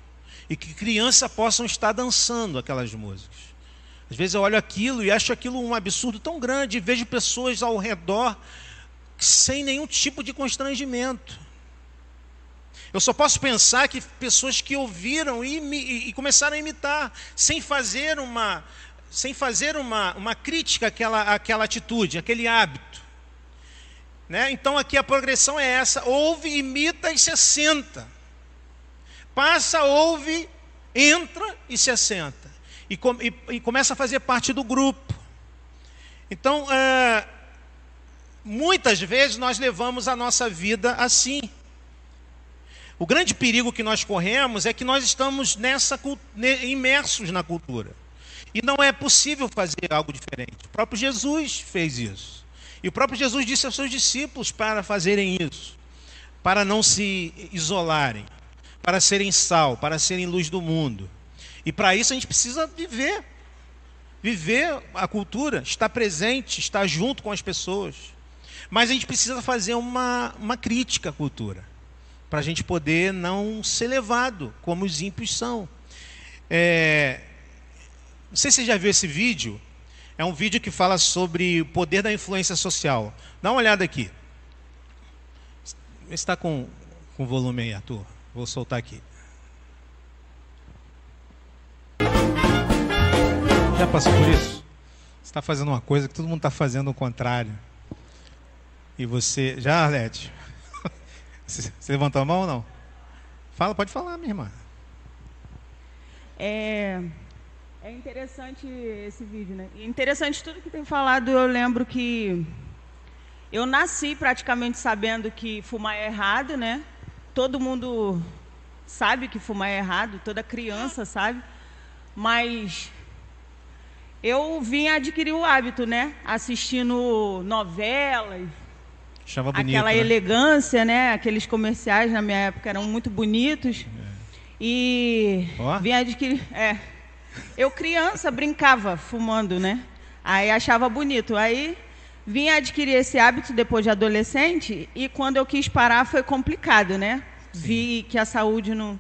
e que crianças possam estar dançando aquelas músicas. Às vezes eu olho aquilo e acho aquilo um absurdo tão grande e vejo pessoas ao redor sem nenhum tipo de constrangimento. Eu só posso pensar que pessoas que ouviram e, e, e começaram a imitar, sem fazer uma, sem fazer uma, uma crítica àquela, àquela atitude, aquele hábito. Né? Então aqui a progressão é essa: ouve, imita e se assenta. Passa, ouve, entra e se assenta. E, com, e, e começa a fazer parte do grupo. Então, é, muitas vezes nós levamos a nossa vida assim. O grande perigo que nós corremos é que nós estamos nessa imersos na cultura. E não é possível fazer algo diferente. O próprio Jesus fez isso. E o próprio Jesus disse aos seus discípulos para fazerem isso, para não se isolarem, para serem sal, para serem luz do mundo. E para isso a gente precisa viver. Viver a cultura, estar presente, estar junto com as pessoas. Mas a gente precisa fazer uma, uma crítica à cultura, para a gente poder não ser levado como os ímpios são. É, não sei se você já viu esse vídeo. É um vídeo que fala sobre o poder da influência social. Dá uma olhada aqui. Está com, com volume aí, Arthur. Vou soltar aqui. Já passou por isso? Você está fazendo uma coisa que todo mundo está fazendo o contrário. E você. Já, Arlete? Você levantou a mão ou não? Fala, pode falar, minha irmã. É, é interessante esse vídeo, né? Interessante tudo que tem falado. Eu lembro que eu nasci praticamente sabendo que fumar é errado, né? Todo mundo sabe que fumar é errado, toda criança sabe. Mas eu vim adquirir o hábito, né? Assistindo novelas. Chama bonito, aquela né? elegância, né? Aqueles comerciais na minha época eram muito bonitos. É. E oh. vim adquirir. É. Eu criança brincava fumando, né? Aí achava bonito. Aí vim adquirir esse hábito depois de adolescente e quando eu quis parar foi complicado, né? Sim. Vi que a saúde não.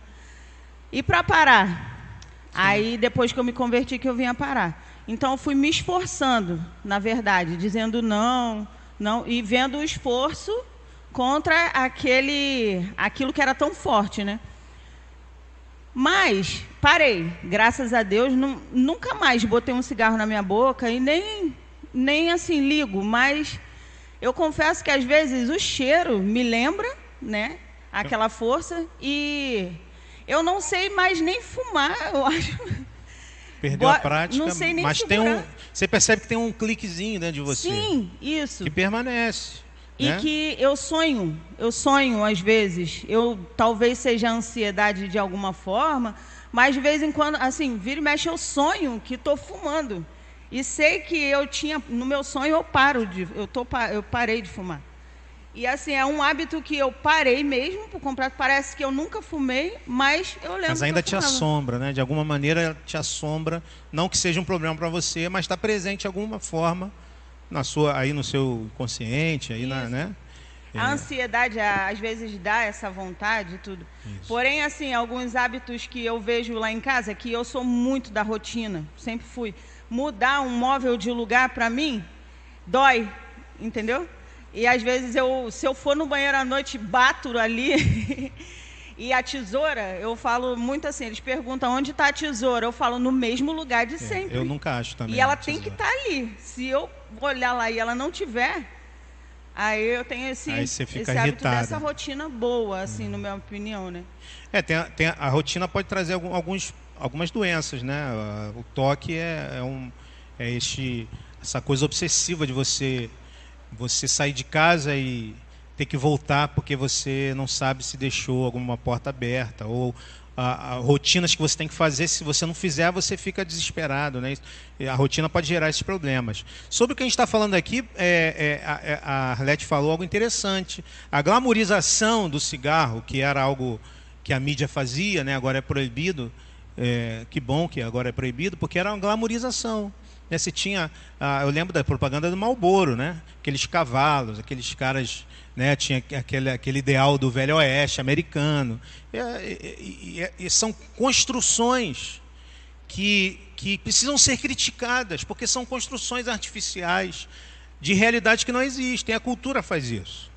E para parar? Sim. Aí depois que eu me converti que eu vinha parar. Então eu fui me esforçando, na verdade, dizendo não, não e vendo o esforço contra aquele aquilo que era tão forte, né? Mas parei, graças a Deus, não, nunca mais botei um cigarro na minha boca e nem nem assim ligo, mas eu confesso que às vezes o cheiro me lembra, né? Aquela força e eu não sei mais nem fumar, eu acho. Perdeu a prática, não sei nem mas tem um, você percebe que tem um cliquezinho dentro de você. Sim, isso. Que permanece. E né? que eu sonho, eu sonho às vezes. Eu talvez seja ansiedade de alguma forma, mas de vez em quando, assim, vira e mexe eu sonho que estou fumando. E sei que eu tinha, no meu sonho eu paro de, eu, tô, eu parei de fumar. E assim, é um hábito que eu parei mesmo por comprar. Parece que eu nunca fumei, mas eu lembro. Mas ainda te assombra, né? De alguma maneira te assombra. Não que seja um problema para você, mas está presente de alguma forma na sua, aí no seu consciente, aí na, né? A é. ansiedade às vezes dá essa vontade e tudo. Isso. Porém, assim, alguns hábitos que eu vejo lá em casa, que eu sou muito da rotina, sempre fui. Mudar um móvel de lugar para mim dói, entendeu? E às vezes eu, se eu for no banheiro à noite, bato ali. e a tesoura, eu falo muito assim, eles perguntam onde está a tesoura. Eu falo no mesmo lugar de é, sempre. Eu nunca acho também. E ela tem que estar tá ali. Se eu olhar lá e ela não tiver, aí eu tenho esse, aí você fica esse hábito irritada. dessa rotina boa, assim, hum. na minha opinião, né? É, tem, a, tem a, a rotina pode trazer alguns, algumas doenças, né? O toque é, é, um, é este, essa coisa obsessiva de você você sair de casa e ter que voltar porque você não sabe se deixou alguma porta aberta ou a, a, rotinas que você tem que fazer, se você não fizer, você fica desesperado. Né? A rotina pode gerar esses problemas. Sobre o que a gente está falando aqui, é, é, a, é, a Arlete falou algo interessante. A glamorização do cigarro, que era algo que a mídia fazia, né? agora é proibido. É, que bom que agora é proibido, porque era uma glamorização. Né? Tinha, ah, eu lembro da propaganda do Malboro, né? Aqueles cavalos, aqueles caras, né? Tinha aquele, aquele ideal do velho oeste americano. E, e, e, e são construções que, que precisam ser criticadas, porque são construções artificiais de realidades que não existem. A cultura faz isso.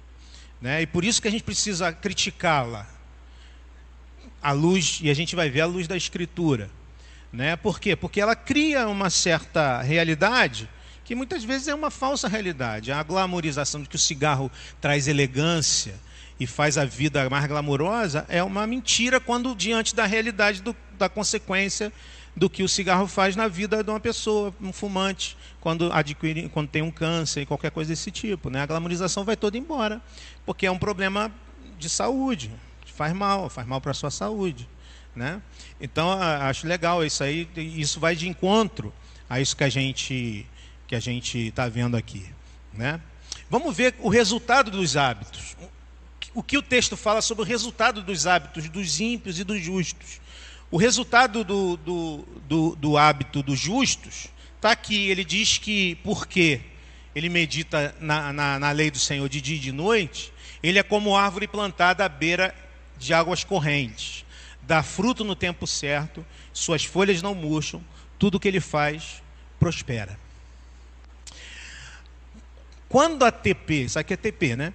Né? E por isso que a gente precisa criticá-la à luz, e a gente vai ver a luz da Escritura. Né? Por quê? Porque ela cria uma certa realidade que muitas vezes é uma falsa realidade. A glamorização de que o cigarro traz elegância e faz a vida mais glamourosa é uma mentira quando diante da realidade do, da consequência do que o cigarro faz na vida de uma pessoa, um fumante, quando adquire, quando tem um câncer e qualquer coisa desse tipo. Né? A glamorização vai toda embora, porque é um problema de saúde, faz mal, faz mal para a sua saúde. Né? Então, acho legal isso aí, isso vai de encontro a isso que a gente que a gente está vendo aqui. Né? Vamos ver o resultado dos hábitos. O que o texto fala sobre o resultado dos hábitos dos ímpios e dos justos. O resultado do, do, do, do hábito dos justos está aqui. Ele diz que, porque ele medita na, na, na lei do Senhor de dia e de noite, ele é como árvore plantada à beira de águas correntes dá fruto no tempo certo, suas folhas não murcham, tudo que ele faz prospera. Quando a TP, isso aqui é TP, né?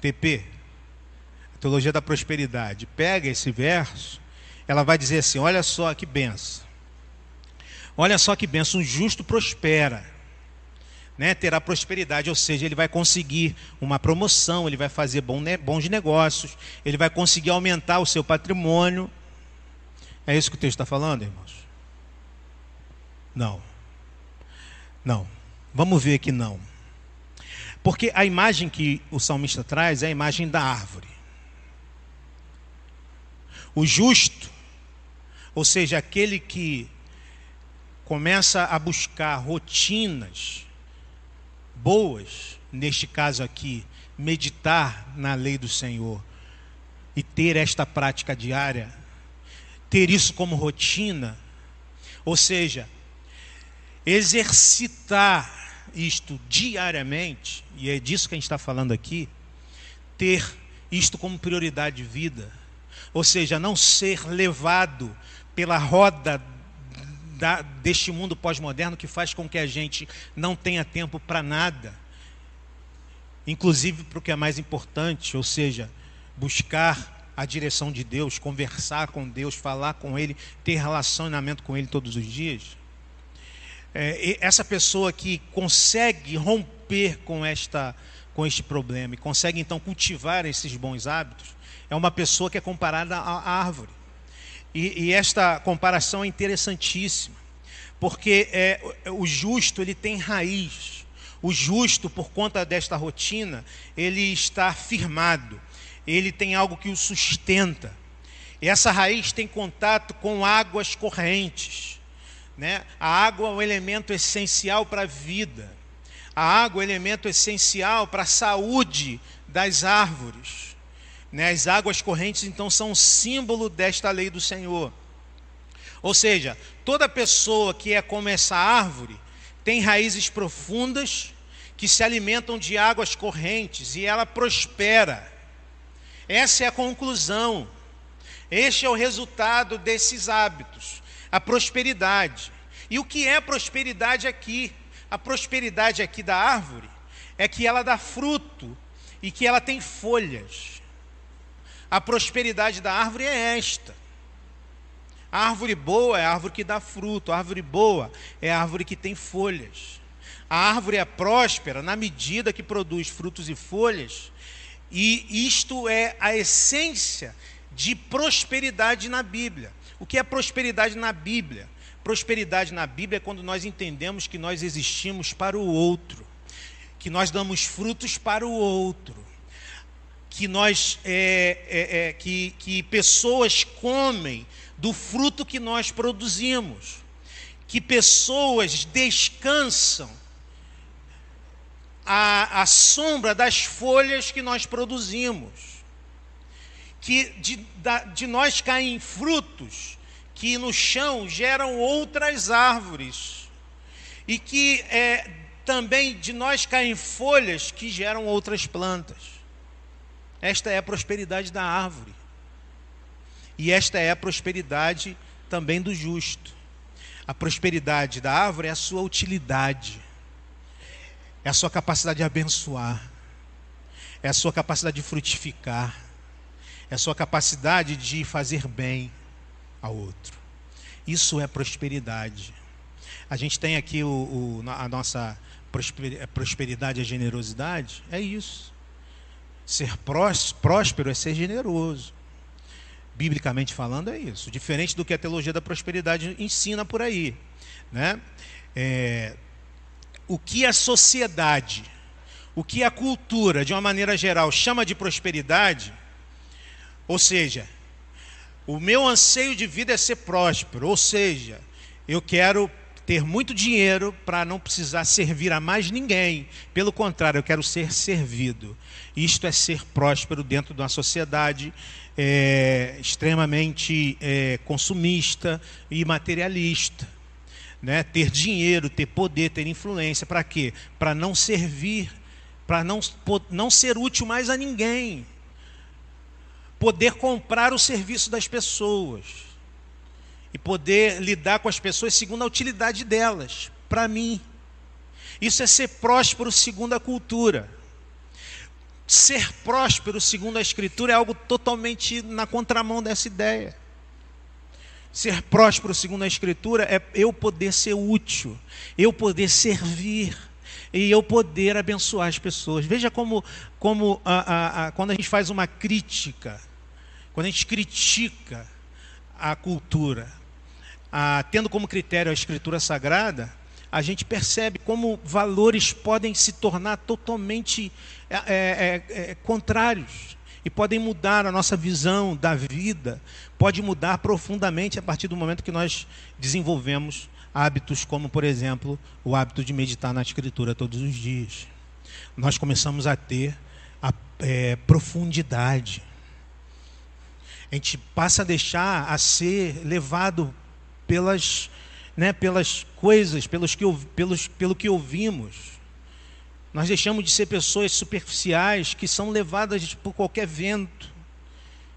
TP, a teologia da prosperidade, pega esse verso, ela vai dizer assim: olha só que benção. Olha só que benção, o justo prospera. Né, terá prosperidade, ou seja, ele vai conseguir uma promoção, ele vai fazer bons negócios, ele vai conseguir aumentar o seu patrimônio. É isso que o texto está falando, irmãos? Não. Não. Vamos ver que não. Porque a imagem que o salmista traz é a imagem da árvore. O justo, ou seja, aquele que começa a buscar rotinas boas, neste caso aqui, meditar na lei do Senhor e ter esta prática diária, ter isso como rotina, ou seja, exercitar isto diariamente, e é disso que a gente está falando aqui, ter isto como prioridade de vida, ou seja, não ser levado pela roda da, deste mundo pós-moderno que faz com que a gente não tenha tempo para nada, inclusive para o que é mais importante, ou seja, buscar a direção de Deus, conversar com Deus, falar com Ele, ter relacionamento com Ele todos os dias é, essa pessoa que consegue romper com, esta, com este problema e consegue então cultivar esses bons hábitos, é uma pessoa que é comparada à árvore. E, e esta comparação é interessantíssima, porque é, o justo ele tem raiz. O justo, por conta desta rotina, ele está firmado, ele tem algo que o sustenta. E essa raiz tem contato com águas correntes. Né? A água é um elemento essencial para a vida. A água é um elemento essencial para a saúde das árvores. Né? As águas correntes, então, são um símbolo desta lei do Senhor. Ou seja, toda pessoa que é como essa árvore tem raízes profundas que se alimentam de águas correntes e ela prospera. Essa é a conclusão. Este é o resultado desses hábitos a prosperidade. E o que é prosperidade aqui? A prosperidade aqui da árvore é que ela dá fruto e que ela tem folhas. A prosperidade da árvore é esta. A árvore boa é a árvore que dá fruto, a árvore boa é a árvore que tem folhas. A árvore é próspera na medida que produz frutos e folhas, e isto é a essência de prosperidade na Bíblia. O que é prosperidade na Bíblia? Prosperidade na Bíblia é quando nós entendemos que nós existimos para o outro, que nós damos frutos para o outro, que nós é, é, é, que, que pessoas comem do fruto que nós produzimos, que pessoas descansam à, sombra das folhas que nós produzimos que de, de nós caem frutos que no chão geram outras árvores, e que é, também de nós caem folhas que geram outras plantas. Esta é a prosperidade da árvore, e esta é a prosperidade também do justo. A prosperidade da árvore é a sua utilidade, é a sua capacidade de abençoar, é a sua capacidade de frutificar é a sua capacidade de fazer bem ao outro. Isso é prosperidade. A gente tem aqui o, o, a nossa prosperidade e generosidade, é isso. Ser próspero é ser generoso. Biblicamente falando, é isso. Diferente do que a teologia da prosperidade ensina por aí. Né? É, o que a sociedade, o que a cultura, de uma maneira geral, chama de prosperidade ou seja, o meu anseio de vida é ser próspero, ou seja, eu quero ter muito dinheiro para não precisar servir a mais ninguém. Pelo contrário, eu quero ser servido. Isto é ser próspero dentro de uma sociedade é, extremamente é, consumista e materialista. Né? Ter dinheiro, ter poder, ter influência. Para quê? Para não servir, para não, não ser útil mais a ninguém poder comprar o serviço das pessoas e poder lidar com as pessoas segundo a utilidade delas, para mim. Isso é ser próspero segundo a cultura. Ser próspero segundo a Escritura é algo totalmente na contramão dessa ideia. Ser próspero, segundo a Escritura, é eu poder ser útil, eu poder servir e eu poder abençoar as pessoas. Veja como, como a, a, a, quando a gente faz uma crítica, quando a gente critica a cultura, tendo como critério a Escritura Sagrada, a gente percebe como valores podem se tornar totalmente é, é, é, é contrários e podem mudar a nossa visão da vida, pode mudar profundamente a partir do momento que nós desenvolvemos hábitos como, por exemplo, o hábito de meditar na Escritura todos os dias. Nós começamos a ter a é, profundidade. A gente passa a deixar a ser levado pelas, né, pelas coisas, pelos que, pelos, pelo que ouvimos nós deixamos de ser pessoas superficiais que são levadas por qualquer vento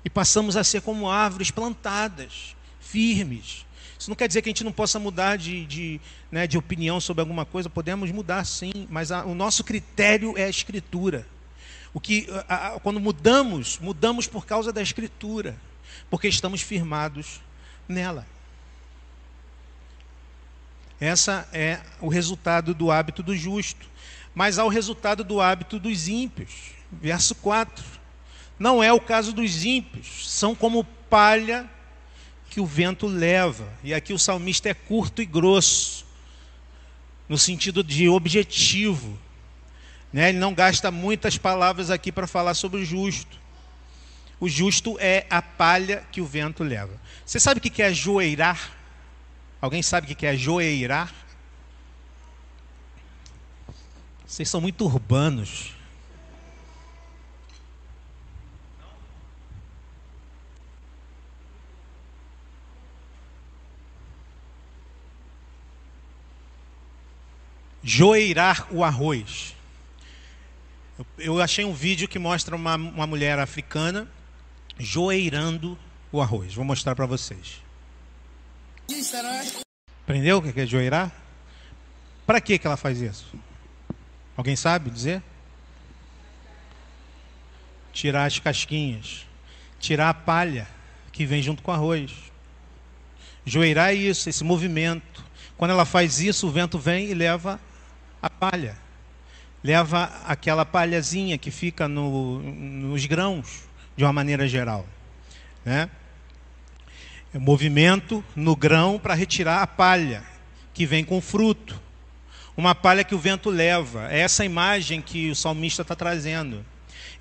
e passamos a ser como árvores plantadas, firmes. Isso não quer dizer que a gente não possa mudar de, de, né, de opinião sobre alguma coisa, podemos mudar sim, mas a, o nosso critério é a Escritura. O que, a, a, quando mudamos, mudamos por causa da Escritura, porque estamos firmados nela. Essa é o resultado do hábito do justo mas ao resultado do hábito dos ímpios. Verso 4. Não é o caso dos ímpios, são como palha que o vento leva. E aqui o salmista é curto e grosso, no sentido de objetivo. Né? Ele não gasta muitas palavras aqui para falar sobre o justo. O justo é a palha que o vento leva. Você sabe o que é joeirar? Alguém sabe o que é joeirar? Vocês são muito urbanos. Joeirar o arroz. Eu, achei um vídeo que mostra uma, uma mulher africana joeirando o arroz. Vou mostrar para vocês. Aprendeu o que é joeirar? Para que ela faz isso? Alguém sabe dizer? Tirar as casquinhas, tirar a palha que vem junto com o arroz. Joeirar é isso, esse movimento. Quando ela faz isso, o vento vem e leva a palha. Leva aquela palhazinha que fica no, nos grãos, de uma maneira geral. Né? É movimento no grão para retirar a palha, que vem com fruto uma palha que o vento leva. É essa imagem que o salmista está trazendo.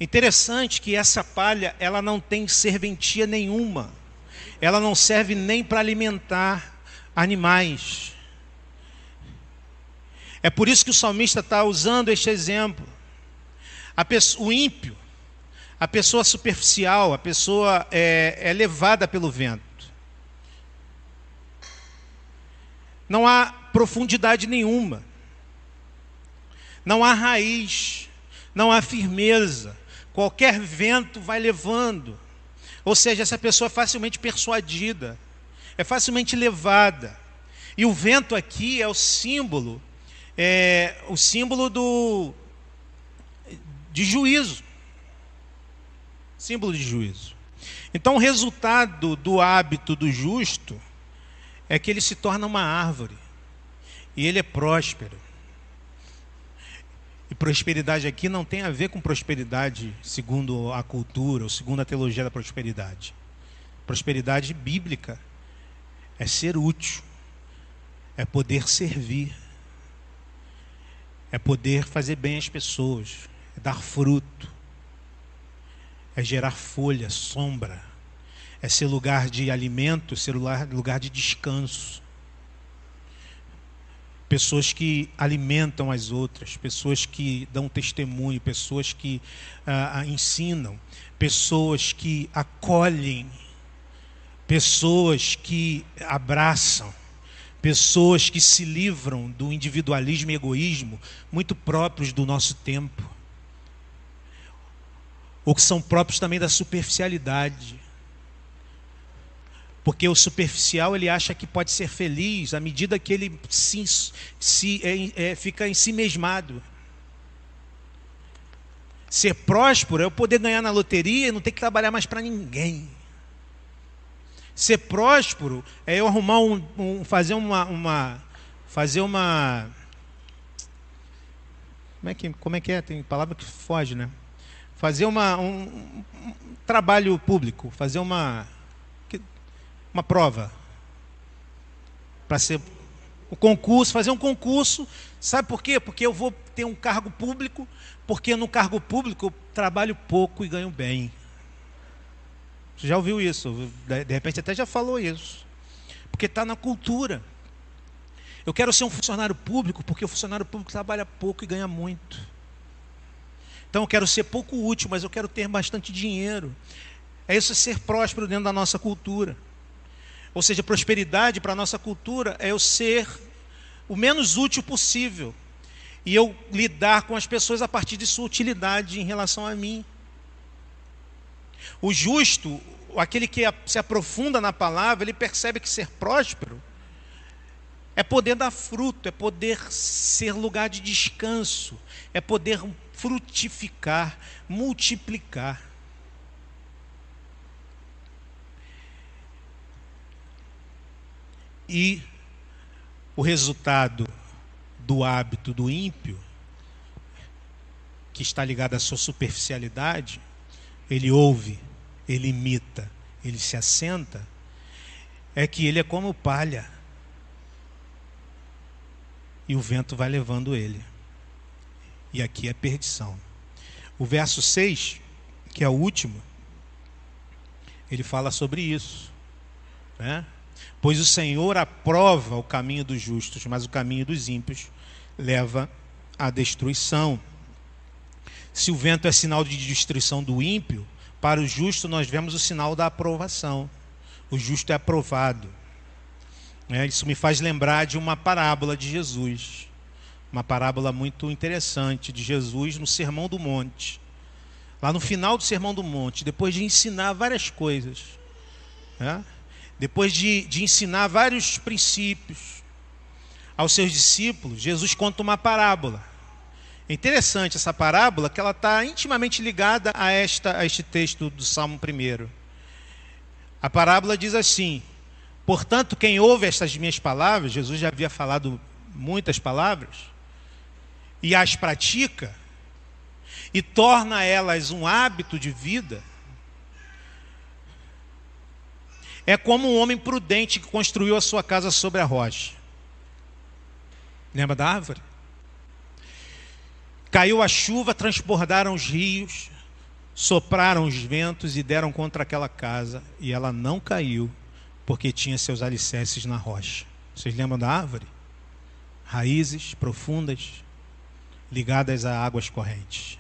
Interessante que essa palha ela não tem serventia nenhuma. Ela não serve nem para alimentar animais. É por isso que o salmista está usando este exemplo. Pessoa, o ímpio, a pessoa superficial, a pessoa é, é levada pelo vento. Não há profundidade nenhuma não há raiz, não há firmeza. Qualquer vento vai levando. Ou seja, essa pessoa é facilmente persuadida, é facilmente levada. E o vento aqui é o símbolo, é o símbolo do de juízo. Símbolo de juízo. Então, o resultado do hábito do justo é que ele se torna uma árvore e ele é próspero. E prosperidade aqui não tem a ver com prosperidade segundo a cultura ou segundo a teologia da prosperidade. Prosperidade bíblica é ser útil, é poder servir, é poder fazer bem às pessoas, é dar fruto, é gerar folha, sombra, é ser lugar de alimento, ser lugar de descanso. Pessoas que alimentam as outras, pessoas que dão testemunho, pessoas que uh, ensinam, pessoas que acolhem, pessoas que abraçam, pessoas que se livram do individualismo e egoísmo muito próprios do nosso tempo, ou que são próprios também da superficialidade porque o superficial ele acha que pode ser feliz à medida que ele se, se é, é, fica em si mesmado. Ser próspero é o poder ganhar na loteria e não ter que trabalhar mais para ninguém. Ser próspero é eu arrumar um, um fazer uma, uma fazer uma como é que como é que é? Tem palavra que foge, né? Fazer uma um, um trabalho público, fazer uma uma prova para ser o concurso, fazer um concurso. Sabe por quê? Porque eu vou ter um cargo público, porque no cargo público eu trabalho pouco e ganho bem. Você já ouviu isso? De repente até já falou isso. Porque está na cultura. Eu quero ser um funcionário público porque o funcionário público trabalha pouco e ganha muito. Então eu quero ser pouco útil, mas eu quero ter bastante dinheiro. É isso ser próspero dentro da nossa cultura. Ou seja, prosperidade para a nossa cultura é eu ser o menos útil possível e eu lidar com as pessoas a partir de sua utilidade em relação a mim. O justo, aquele que se aprofunda na palavra, ele percebe que ser próspero é poder dar fruto, é poder ser lugar de descanso, é poder frutificar, multiplicar. E o resultado do hábito do ímpio, que está ligado à sua superficialidade, ele ouve, ele imita, ele se assenta, é que ele é como palha. E o vento vai levando ele. E aqui é perdição. O verso 6, que é o último, ele fala sobre isso. Né? Pois o Senhor aprova o caminho dos justos, mas o caminho dos ímpios leva à destruição. Se o vento é sinal de destruição do ímpio, para o justo nós vemos o sinal da aprovação. O justo é aprovado. É, isso me faz lembrar de uma parábola de Jesus. Uma parábola muito interessante de Jesus no Sermão do Monte. Lá no final do Sermão do Monte, depois de ensinar várias coisas. É? Depois de, de ensinar vários princípios aos seus discípulos, Jesus conta uma parábola. É interessante essa parábola que ela está intimamente ligada a, esta, a este texto do Salmo 1. A parábola diz assim: Portanto, quem ouve estas minhas palavras, Jesus já havia falado muitas palavras, e as pratica, e torna elas um hábito de vida, É como um homem prudente que construiu a sua casa sobre a rocha. Lembra da árvore? Caiu a chuva, transbordaram os rios, sopraram os ventos e deram contra aquela casa, e ela não caiu, porque tinha seus alicerces na rocha. Vocês lembram da árvore? Raízes profundas, ligadas a águas correntes.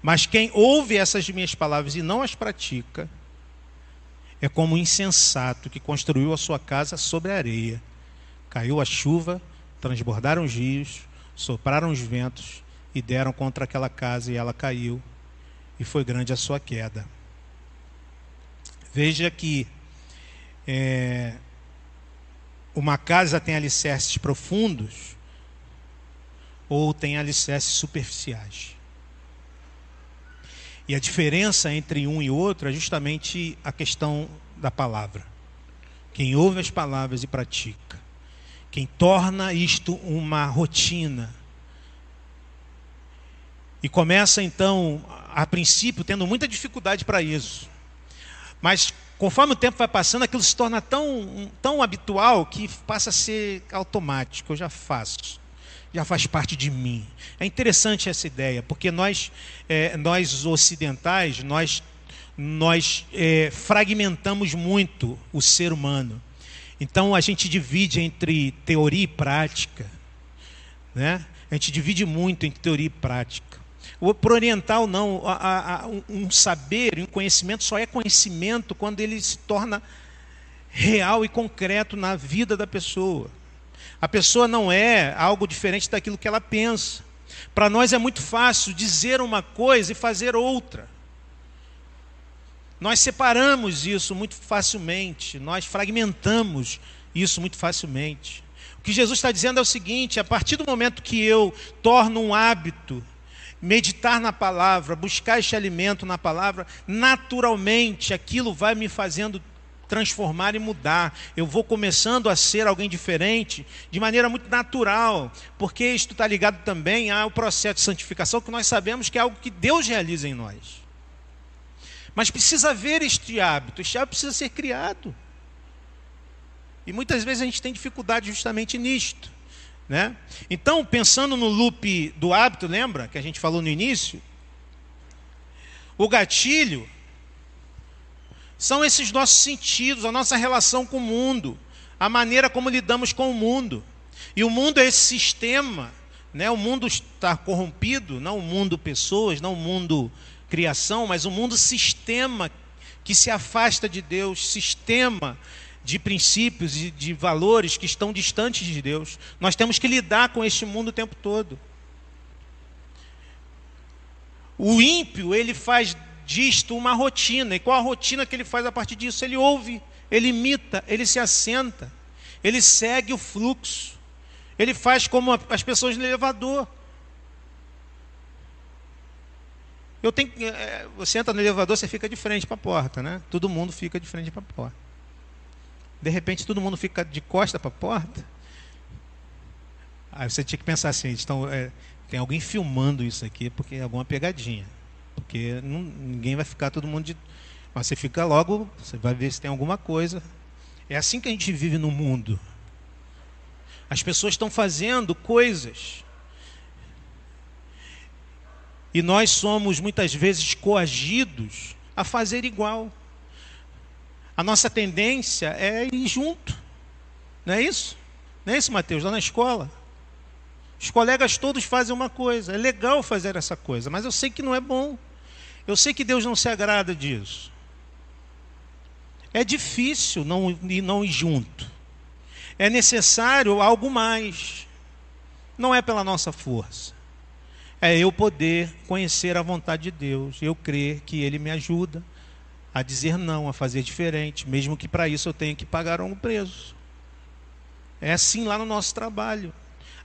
Mas quem ouve essas minhas palavras e não as pratica, é como um insensato que construiu a sua casa sobre a areia. Caiu a chuva, transbordaram os rios, sopraram os ventos e deram contra aquela casa e ela caiu, e foi grande a sua queda. Veja que é, uma casa tem alicerces profundos ou tem alicerces superficiais. E a diferença entre um e outro é justamente a questão da palavra. Quem ouve as palavras e pratica. Quem torna isto uma rotina. E começa então, a princípio, tendo muita dificuldade para isso. Mas conforme o tempo vai passando, aquilo se torna tão, tão habitual que passa a ser automático. Eu já faço já faz parte de mim. É interessante essa ideia, porque nós, é, nós ocidentais, nós, nós é, fragmentamos muito o ser humano. Então a gente divide entre teoria e prática. Né? A gente divide muito entre teoria e prática. Para o oriental, não. Um saber, um conhecimento só é conhecimento quando ele se torna real e concreto na vida da pessoa. A pessoa não é algo diferente daquilo que ela pensa. Para nós é muito fácil dizer uma coisa e fazer outra. Nós separamos isso muito facilmente, nós fragmentamos isso muito facilmente. O que Jesus está dizendo é o seguinte: a partir do momento que eu torno um hábito meditar na palavra, buscar este alimento na palavra, naturalmente aquilo vai me fazendo transformar e mudar. Eu vou começando a ser alguém diferente de maneira muito natural, porque isto está ligado também ao processo de santificação que nós sabemos que é algo que Deus realiza em nós. Mas precisa haver este hábito, este hábito precisa ser criado. E muitas vezes a gente tem dificuldade justamente nisto. Né? Então, pensando no loop do hábito, lembra que a gente falou no início? O gatilho são esses nossos sentidos, a nossa relação com o mundo, a maneira como lidamos com o mundo. E o mundo é esse sistema, né? o mundo está corrompido, não o mundo pessoas, não o mundo criação, mas o mundo sistema que se afasta de Deus, sistema de princípios e de valores que estão distantes de Deus. Nós temos que lidar com este mundo o tempo todo. O ímpio, ele faz disto uma rotina. E qual a rotina que ele faz a partir disso? Ele ouve, ele imita, ele se assenta, ele segue o fluxo. Ele faz como as pessoas no elevador. Eu tenho, é, você entra no elevador, você fica de frente para a porta, né? Todo mundo fica de frente para a porta. De repente, todo mundo fica de costa para a porta. Aí você tinha que pensar assim: então, é, tem alguém filmando isso aqui porque é alguma pegadinha. Porque não, ninguém vai ficar todo mundo de. Mas você fica logo, você vai ver se tem alguma coisa. É assim que a gente vive no mundo. As pessoas estão fazendo coisas e nós somos muitas vezes coagidos a fazer igual. A nossa tendência é ir junto. Não é isso? Não é isso, Mateus? Lá na escola. Os colegas todos fazem uma coisa. É legal fazer essa coisa, mas eu sei que não é bom. Eu sei que Deus não se agrada disso. É difícil não, não ir junto. É necessário algo mais. Não é pela nossa força é eu poder conhecer a vontade de Deus, eu crer que Ele me ajuda a dizer não, a fazer diferente, mesmo que para isso eu tenha que pagar um preço. É assim lá no nosso trabalho.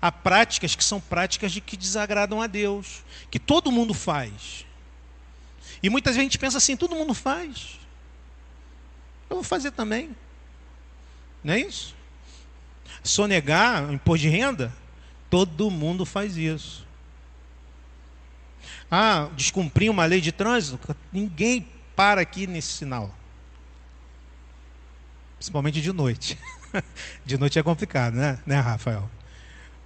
Há práticas que são práticas de que desagradam a Deus, que todo mundo faz. E muitas vezes a gente pensa assim: todo mundo faz. Eu vou fazer também. Não é isso? Sonegar imposto de renda? Todo mundo faz isso. Ah, descumprir uma lei de trânsito? Ninguém para aqui nesse sinal. Principalmente de noite. De noite é complicado, né, né Rafael?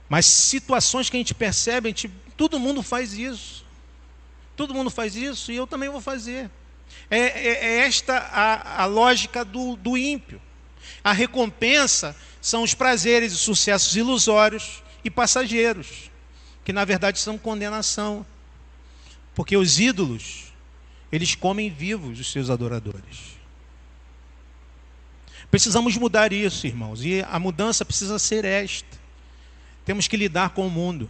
Mas situações que a gente percebe, a gente, todo mundo faz isso. Todo mundo faz isso e eu também vou fazer. É, é, é esta a, a lógica do, do ímpio. A recompensa são os prazeres e sucessos ilusórios e passageiros, que na verdade são condenação. Porque os ídolos, eles comem vivos os seus adoradores. Precisamos mudar isso, irmãos, e a mudança precisa ser esta. Temos que lidar com o mundo.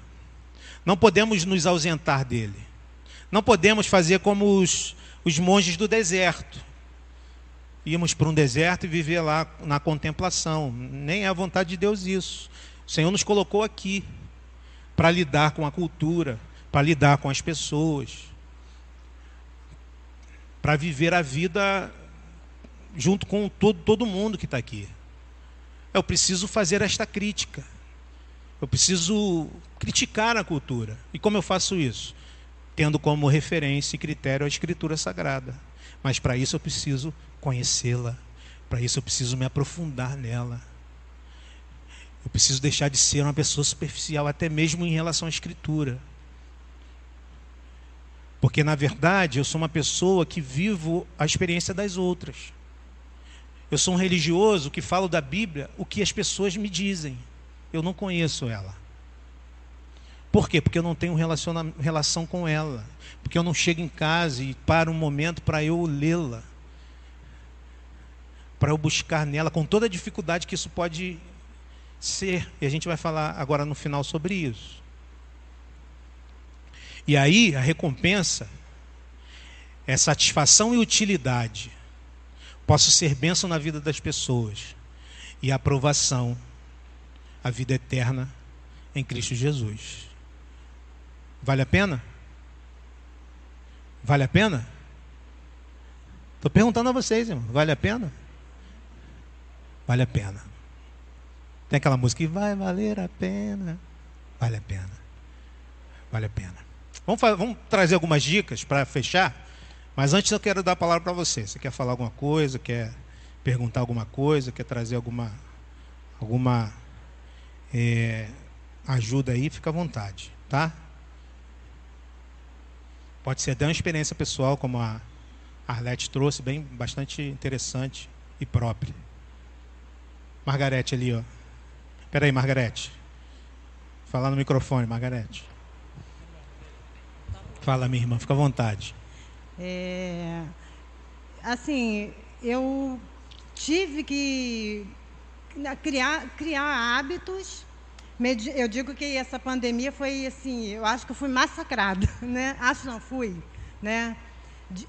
Não podemos nos ausentar dele. Não podemos fazer como os, os monges do deserto. Íamos para um deserto e viver lá na contemplação. Nem é a vontade de Deus isso. O Senhor nos colocou aqui para lidar com a cultura, para lidar com as pessoas, para viver a vida junto com todo, todo mundo que está aqui. Eu preciso fazer esta crítica. Eu preciso criticar a cultura. E como eu faço isso? Tendo como referência e critério a Escritura Sagrada. Mas para isso eu preciso conhecê-la. Para isso eu preciso me aprofundar nela. Eu preciso deixar de ser uma pessoa superficial, até mesmo em relação à Escritura. Porque, na verdade, eu sou uma pessoa que vivo a experiência das outras. Eu sou um religioso que falo da Bíblia o que as pessoas me dizem. Eu não conheço ela. Por quê? Porque eu não tenho relação com ela. Porque eu não chego em casa e paro um momento para eu lê-la. Para eu buscar nela, com toda a dificuldade que isso pode ser. E a gente vai falar agora no final sobre isso. E aí a recompensa é satisfação e utilidade. Posso ser bênção na vida das pessoas. E aprovação, a vida eterna em Cristo Jesus. Vale a pena? Vale a pena? Estou perguntando a vocês, irmão. Vale a pena? vale a pena. Tem aquela música que vai valer a pena. Vale a pena. Vale a pena. Vamos, vamos trazer algumas dicas para fechar. Mas antes eu quero dar a palavra para você. Você quer falar alguma coisa? Quer perguntar alguma coisa? Quer trazer alguma, alguma é, ajuda aí? Fica à vontade, tá? Pode ser até uma experiência pessoal, como a Arlete trouxe, bem bastante interessante e própria. Margarete ali, ó. Espera aí, Margarete. Fala no microfone, Margarete. Fala, minha irmã, fica à vontade. É, assim, eu tive que criar, criar hábitos. Eu digo que essa pandemia foi assim, eu acho que eu fui massacrada, né? Acho não, fui, né?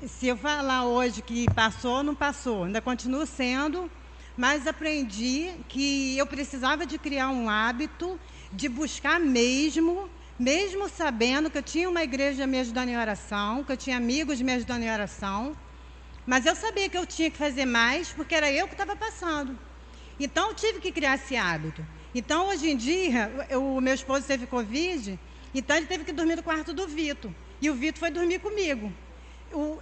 Se eu falar hoje que passou, não passou, ainda continuo sendo, mas aprendi que eu precisava de criar um hábito de buscar mesmo mesmo sabendo que eu tinha uma igreja me ajudando em oração, que eu tinha amigos me ajudando em oração, mas eu sabia que eu tinha que fazer mais, porque era eu que estava passando. Então, eu tive que criar esse hábito. Então, hoje em dia, o meu esposo teve Covid, então ele teve que dormir no quarto do Vitor. E o Vitor foi dormir comigo.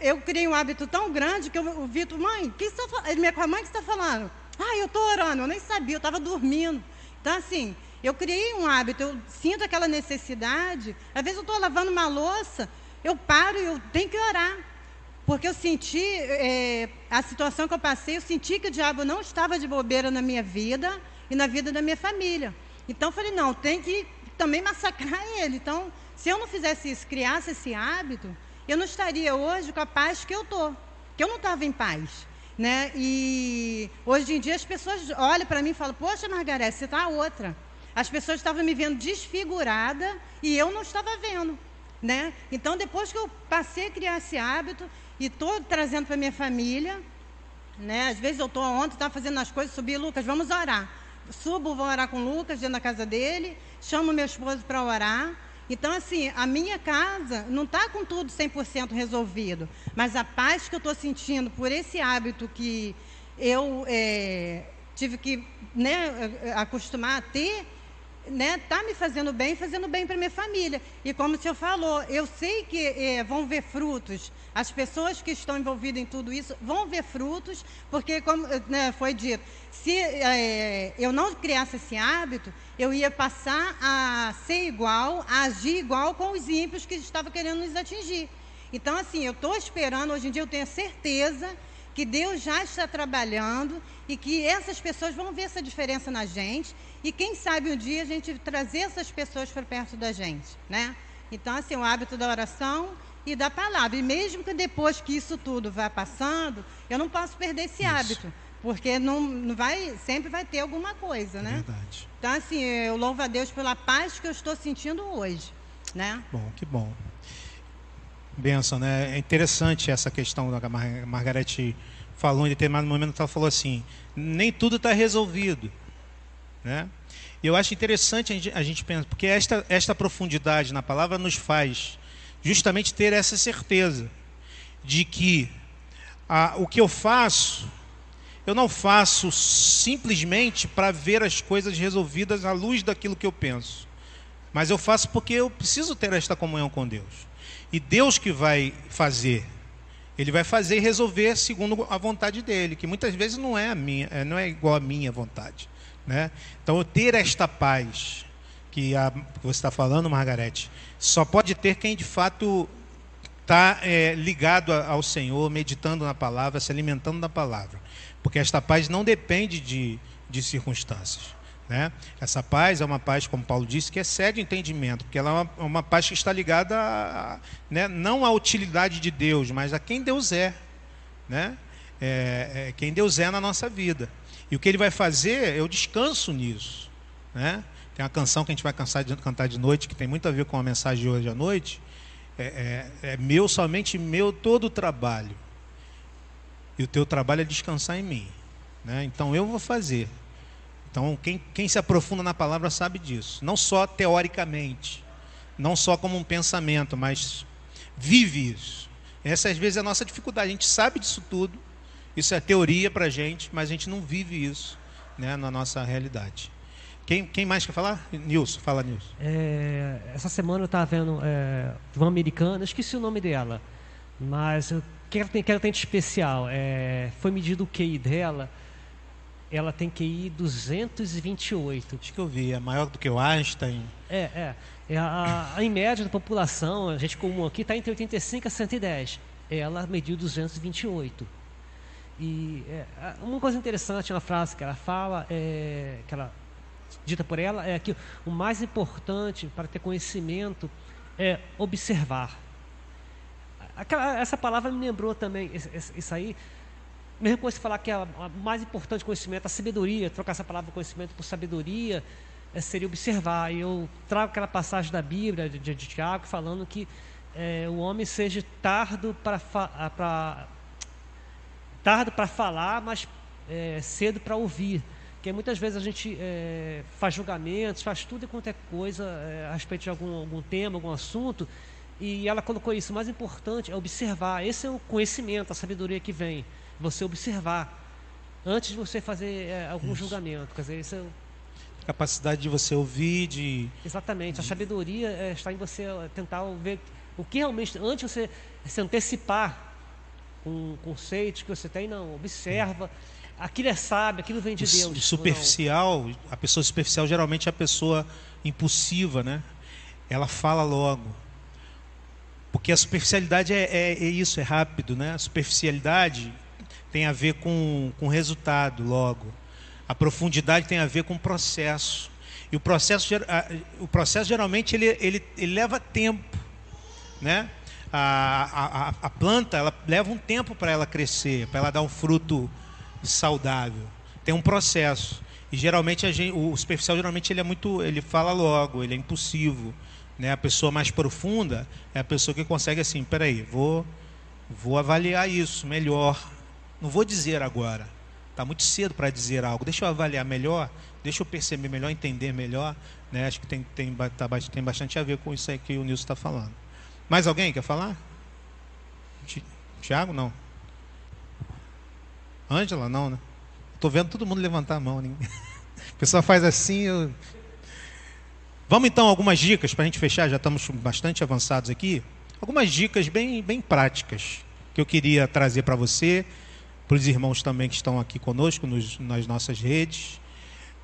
eu criei um hábito tão grande que o Vitor, mãe, que está falando? Minha mãe que está falando? Ah, eu estou orando, eu nem sabia, eu estava dormindo. Então, assim, eu criei um hábito, eu sinto aquela necessidade. Às vezes eu estou lavando uma louça, eu paro e eu tenho que orar. Porque eu senti, é, a situação que eu passei, eu senti que o diabo não estava de bobeira na minha vida e na vida da minha família. Então eu falei, não, tem que também massacrar ele. Então, se eu não fizesse isso, criasse esse hábito, eu não estaria hoje com a paz que eu estou. Que eu não estava em paz. Né? E hoje em dia as pessoas olham para mim e falam, poxa, Margareth, você está outra. As pessoas estavam me vendo desfigurada e eu não estava vendo. Né? Então, depois que eu passei a criar esse hábito e estou trazendo para minha família, né? às vezes eu estou ontem, estava fazendo as coisas, subi, Lucas, vamos orar. Subo, vou orar com Lucas dentro da casa dele, chamo meu esposo para orar. Então, assim, a minha casa não está com tudo 100% resolvido, mas a paz que eu estou sentindo por esse hábito que eu é, tive que né, acostumar a ter, né, tá me fazendo bem, fazendo bem para minha família. E como o senhor falou, eu sei que é, vão ver frutos. As pessoas que estão envolvidas em tudo isso vão ver frutos, porque como né, foi dito, se é, eu não criasse esse hábito, eu ia passar a ser igual, a agir igual com os ímpios que estavam querendo nos atingir. Então, assim, eu estou esperando, hoje em dia eu tenho certeza que Deus já está trabalhando e que essas pessoas vão ver essa diferença na gente e quem sabe um dia a gente trazer essas pessoas para perto da gente, né? Então, assim, o hábito da oração e da palavra. E mesmo que depois que isso tudo vá passando, eu não posso perder esse isso. hábito. Porque não, não vai, sempre vai ter alguma coisa, né? Verdade. Então, assim, eu louvo a Deus pela paz que eu estou sentindo hoje, né? Bom, que bom. Benção, né? É interessante essa questão da Mar Margarete falou em determinado momento, ela falou assim: nem tudo está resolvido. Né? E eu acho interessante a gente, pensar, porque esta, esta profundidade na palavra nos faz justamente ter essa certeza de que o que eu faço, eu não faço simplesmente para ver as coisas resolvidas à luz daquilo que eu penso, mas eu faço porque eu preciso ter esta comunhão com Deus. E Deus que vai fazer, Ele vai fazer e resolver segundo a vontade dele, que muitas vezes não é a minha, é, não é igual à minha vontade. Né? Então, ter esta paz que, a, que você está falando, Margarete, só pode ter quem de fato está é, ligado ao Senhor, meditando na palavra, se alimentando da palavra. Porque esta paz não depende de, de circunstâncias. Né? Essa paz é uma paz, como Paulo disse, que excede entendimento, porque ela é uma, uma paz que está ligada a, né, não à utilidade de Deus, mas a quem Deus é, né? É, é, quem Deus é na nossa vida. E o que ele vai fazer, eu descanso nisso. Né? Tem uma canção que a gente vai de, cantar de noite, que tem muito a ver com a mensagem de hoje à noite. É, é, é meu, somente meu, todo o trabalho. E o teu trabalho é descansar em mim. Né? Então eu vou fazer. Então quem, quem se aprofunda na palavra sabe disso. Não só teoricamente, não só como um pensamento, mas vive isso. Essa às vezes é a nossa dificuldade. A gente sabe disso tudo, isso é teoria para a gente, mas a gente não vive isso. né, na nossa realidade. Quem, quem mais quer falar? Nilson, fala Nilson. É, essa semana eu estava vendo é, uma americana, esqueci o nome dela, mas eu quero ter, quero ter de especial. É, foi medido o QI dela, ela tem QI 228. Acho que eu vi, é maior do que o Einstein. É, é. é a, a, em média da população, a gente comum aqui está entre 85 a 110. Ela mediu 228. E é, uma coisa interessante na frase que ela fala, é, que ela dita por ela é que o mais importante para ter conhecimento é observar. Aquela, essa palavra me lembrou também, isso aí, mesmo você falar que é o mais importante conhecimento, a sabedoria, trocar essa palavra conhecimento por sabedoria, é, seria observar. E eu trago aquela passagem da Bíblia, de, de, de Tiago, falando que é, o homem seja tardo para tardo para falar, mas é, cedo para ouvir. Porque muitas vezes a gente é, faz julgamentos, faz tudo e quanto é coisa é, a respeito de algum, algum tema, algum assunto, e ela colocou isso. O mais importante é observar. Esse é o conhecimento, a sabedoria que vem. Você observar antes de você fazer é, algum isso. julgamento. Quer dizer, isso é capacidade de você ouvir, de exatamente. A sabedoria é, está em você tentar ver o que realmente antes de você se antecipar com conceitos que você tem, não observa aquilo é sábio, aquilo vem de Deus. O superficial, a pessoa superficial geralmente é a pessoa impulsiva, né? Ela fala logo. Porque a superficialidade é, é, é isso, é rápido, né? A superficialidade tem a ver com, com resultado logo. A profundidade tem a ver com processo. E o processo, o processo geralmente ele, ele, ele leva tempo, né? A, a, a planta ela leva um tempo para ela crescer, para ela dar um fruto saudável. Tem um processo. E geralmente gente, o superficial geralmente ele é muito, ele fala logo, ele é impulsivo, né? A pessoa mais profunda é a pessoa que consegue assim, peraí, vou vou avaliar isso melhor. Não vou dizer agora. Está muito cedo para dizer algo. Deixa eu avaliar melhor, deixa eu perceber melhor, entender melhor. Né? Acho que tem, tem, tá, tem bastante a ver com isso aí que o Nilson está falando. Mais alguém quer falar? Tiago, não. Ângela, não, né? Estou vendo todo mundo levantar a mão. Ninguém... O pessoal faz assim. Eu... Vamos então algumas dicas para a gente fechar, já estamos bastante avançados aqui. Algumas dicas bem, bem práticas que eu queria trazer para você, para os irmãos também que estão aqui conosco nos, nas nossas redes.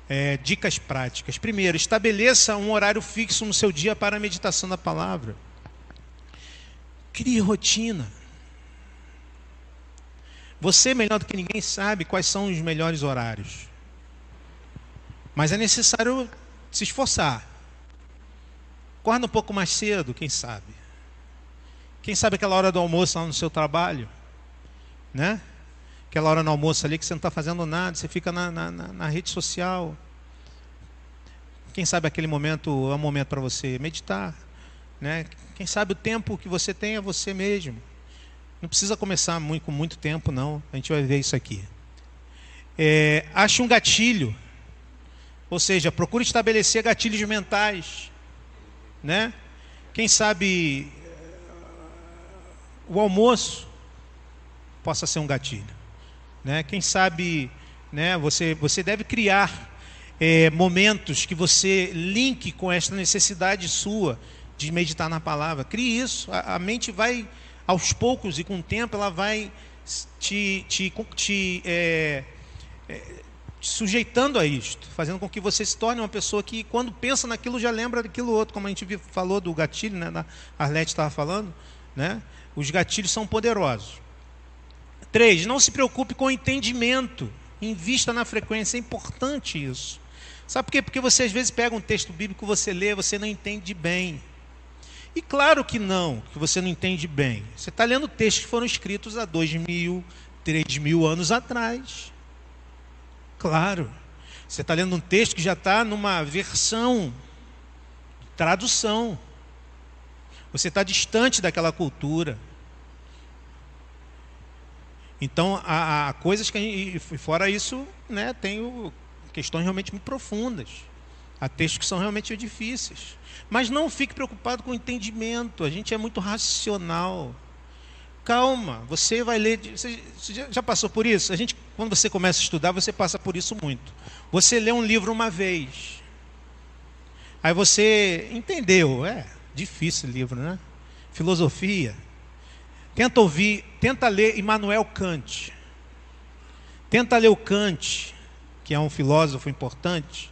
É, dicas práticas. Primeiro, estabeleça um horário fixo no seu dia para a meditação da palavra. Crie rotina. Você, melhor do que ninguém, sabe quais são os melhores horários. Mas é necessário se esforçar. Acorda um pouco mais cedo, quem sabe. Quem sabe aquela hora do almoço lá no seu trabalho, né? Aquela hora no almoço ali que você não está fazendo nada, você fica na, na, na, rede social. Quem sabe aquele momento é um momento para você meditar, né? Quem sabe o tempo que você tem é você mesmo. Não precisa começar muito, com muito tempo, não. A gente vai ver isso aqui. É, ache um gatilho. Ou seja, procure estabelecer gatilhos mentais. Né? Quem sabe o almoço possa ser um gatilho. Né? Quem sabe né, você, você deve criar é, momentos que você linke com esta necessidade sua de meditar na palavra. Crie isso. A, a mente vai aos poucos e com o tempo ela vai te, te, te, é, é, te, sujeitando a isto, fazendo com que você se torne uma pessoa que, quando pensa naquilo, já lembra daquilo outro, como a gente falou do gatilho, né, a Arlete estava falando, né? os gatilhos são poderosos. Três, não se preocupe com o entendimento, invista na frequência, é importante isso. Sabe por quê? Porque você às vezes pega um texto bíblico, você lê, você não entende bem. E claro que não, que você não entende bem. Você está lendo textos que foram escritos há dois mil, três mil anos atrás. Claro. Você está lendo um texto que já está numa versão, tradução. Você está distante daquela cultura. Então, há, há coisas que, fora isso, né, tem o, questões realmente muito profundas. Há textos que são realmente difíceis. Mas não fique preocupado com o entendimento. A gente é muito racional. Calma, você vai ler. Você já passou por isso? A gente, quando você começa a estudar, você passa por isso muito. Você lê um livro uma vez. Aí você entendeu, é difícil livro, né? Filosofia. Tenta ouvir, tenta ler Immanuel Kant. Tenta ler o Kant, que é um filósofo importante.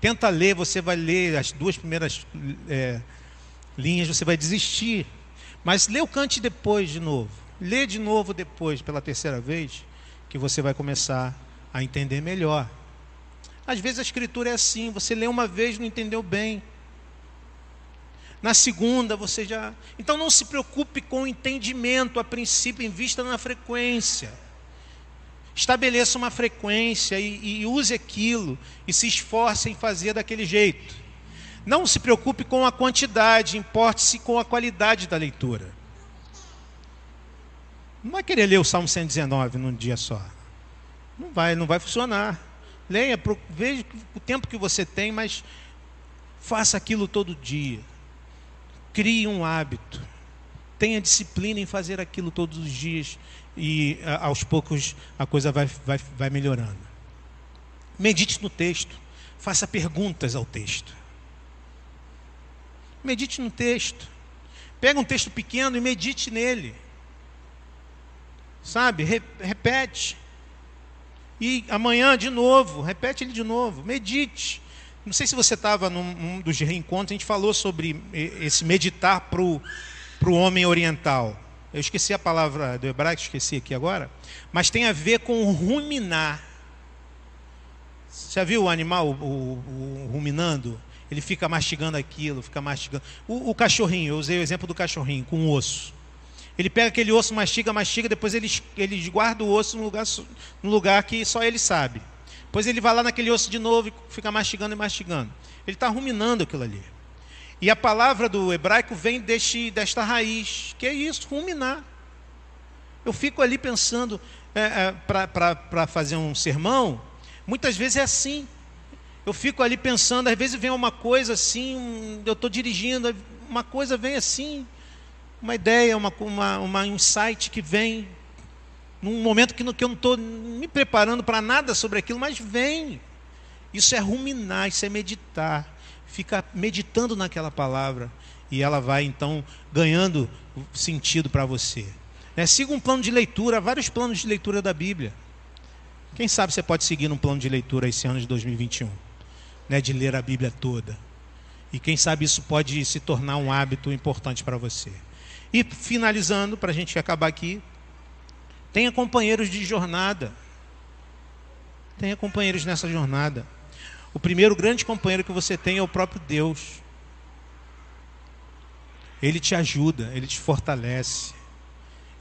Tenta ler, você vai ler as duas primeiras é, linhas, você vai desistir. Mas lê o Kant depois de novo. Lê de novo depois, pela terceira vez, que você vai começar a entender melhor. Às vezes a escritura é assim, você lê uma vez não entendeu bem. Na segunda você já. Então não se preocupe com o entendimento a princípio, em vista na frequência. Estabeleça uma frequência e, e use aquilo e se esforce em fazer daquele jeito. Não se preocupe com a quantidade, importe-se com a qualidade da leitura. Não vai querer ler o Salmo 119 num dia só. Não vai, não vai funcionar. Leia, veja o tempo que você tem, mas faça aquilo todo dia. Crie um hábito. Tenha disciplina em fazer aquilo todos os dias e aos poucos a coisa vai, vai, vai melhorando. Medite no texto. Faça perguntas ao texto. Medite no texto. Pega um texto pequeno e medite nele. Sabe? Re repete. E amanhã de novo, repete ele de novo. Medite. Não sei se você estava num, num, dos reencontros, a gente falou sobre esse meditar para o homem oriental. Eu esqueci a palavra do hebraico, esqueci aqui agora. Mas tem a ver com ruminar. Você já viu o animal o, o, o ruminando? Ele fica mastigando aquilo, fica mastigando. O, o, cachorrinho, eu usei o exemplo do cachorrinho, com osso. Ele pega aquele osso, mastiga, mastiga, depois ele, ele guarda o osso no lugar, no lugar que só ele sabe. Depois ele vai lá naquele osso de novo e fica mastigando e mastigando. Ele está ruminando aquilo ali. E a palavra do hebraico vem deste, desta raiz, que é isso, ruminar. Eu fico ali pensando, é, é, para fazer um sermão, muitas vezes é assim. Eu fico ali pensando, às vezes vem uma coisa assim, eu estou dirigindo, uma coisa vem assim, uma ideia, uma, uma, uma insight que vem, num momento que, que eu não estou me preparando para nada sobre aquilo, mas vem. Isso é ruminar, isso é meditar. Fica meditando naquela palavra e ela vai então ganhando sentido para você. Né? Siga um plano de leitura, vários planos de leitura da Bíblia. Quem sabe você pode seguir um plano de leitura esse ano de 2021 né, de ler a Bíblia toda. E quem sabe isso pode se tornar um hábito importante para você. E finalizando, para a gente acabar aqui, tenha companheiros de jornada. Tenha companheiros nessa jornada. O primeiro grande companheiro que você tem é o próprio Deus. Ele te ajuda, ele te fortalece,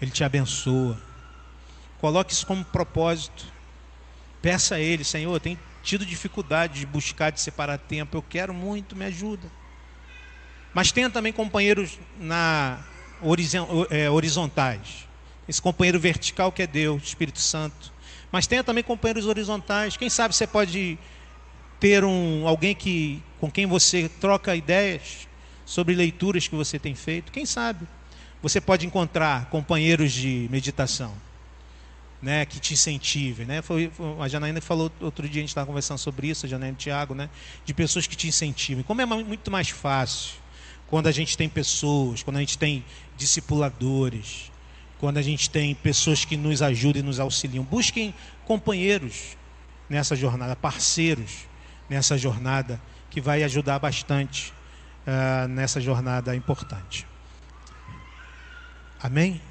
ele te abençoa. Coloque isso como propósito. Peça a Ele, Senhor, tem tido dificuldade de buscar, de separar tempo. Eu quero muito, me ajuda. Mas tenha também companheiros na é, horizontais. Esse companheiro vertical que é Deus, Espírito Santo. Mas tenha também companheiros horizontais. Quem sabe você pode ter um alguém que com quem você troca ideias sobre leituras que você tem feito. Quem sabe você pode encontrar companheiros de meditação né, que te incentive. Né? Foi, a Janaína falou outro dia, a gente estava conversando sobre isso, a Janaína e o Tiago, né, de pessoas que te incentivem. Como é muito mais fácil quando a gente tem pessoas, quando a gente tem discipuladores, quando a gente tem pessoas que nos ajudam e nos auxiliam. Busquem companheiros nessa jornada, parceiros nessa jornada, que vai ajudar bastante uh, nessa jornada importante. Amém?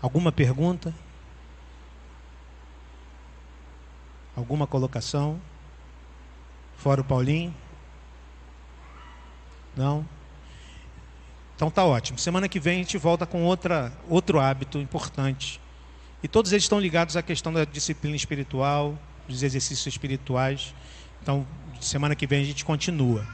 Alguma pergunta? Alguma colocação? Fora o Paulinho? Não? Então tá ótimo. Semana que vem a gente volta com outra, outro hábito importante. E todos eles estão ligados à questão da disciplina espiritual, dos exercícios espirituais. Então, semana que vem a gente continua.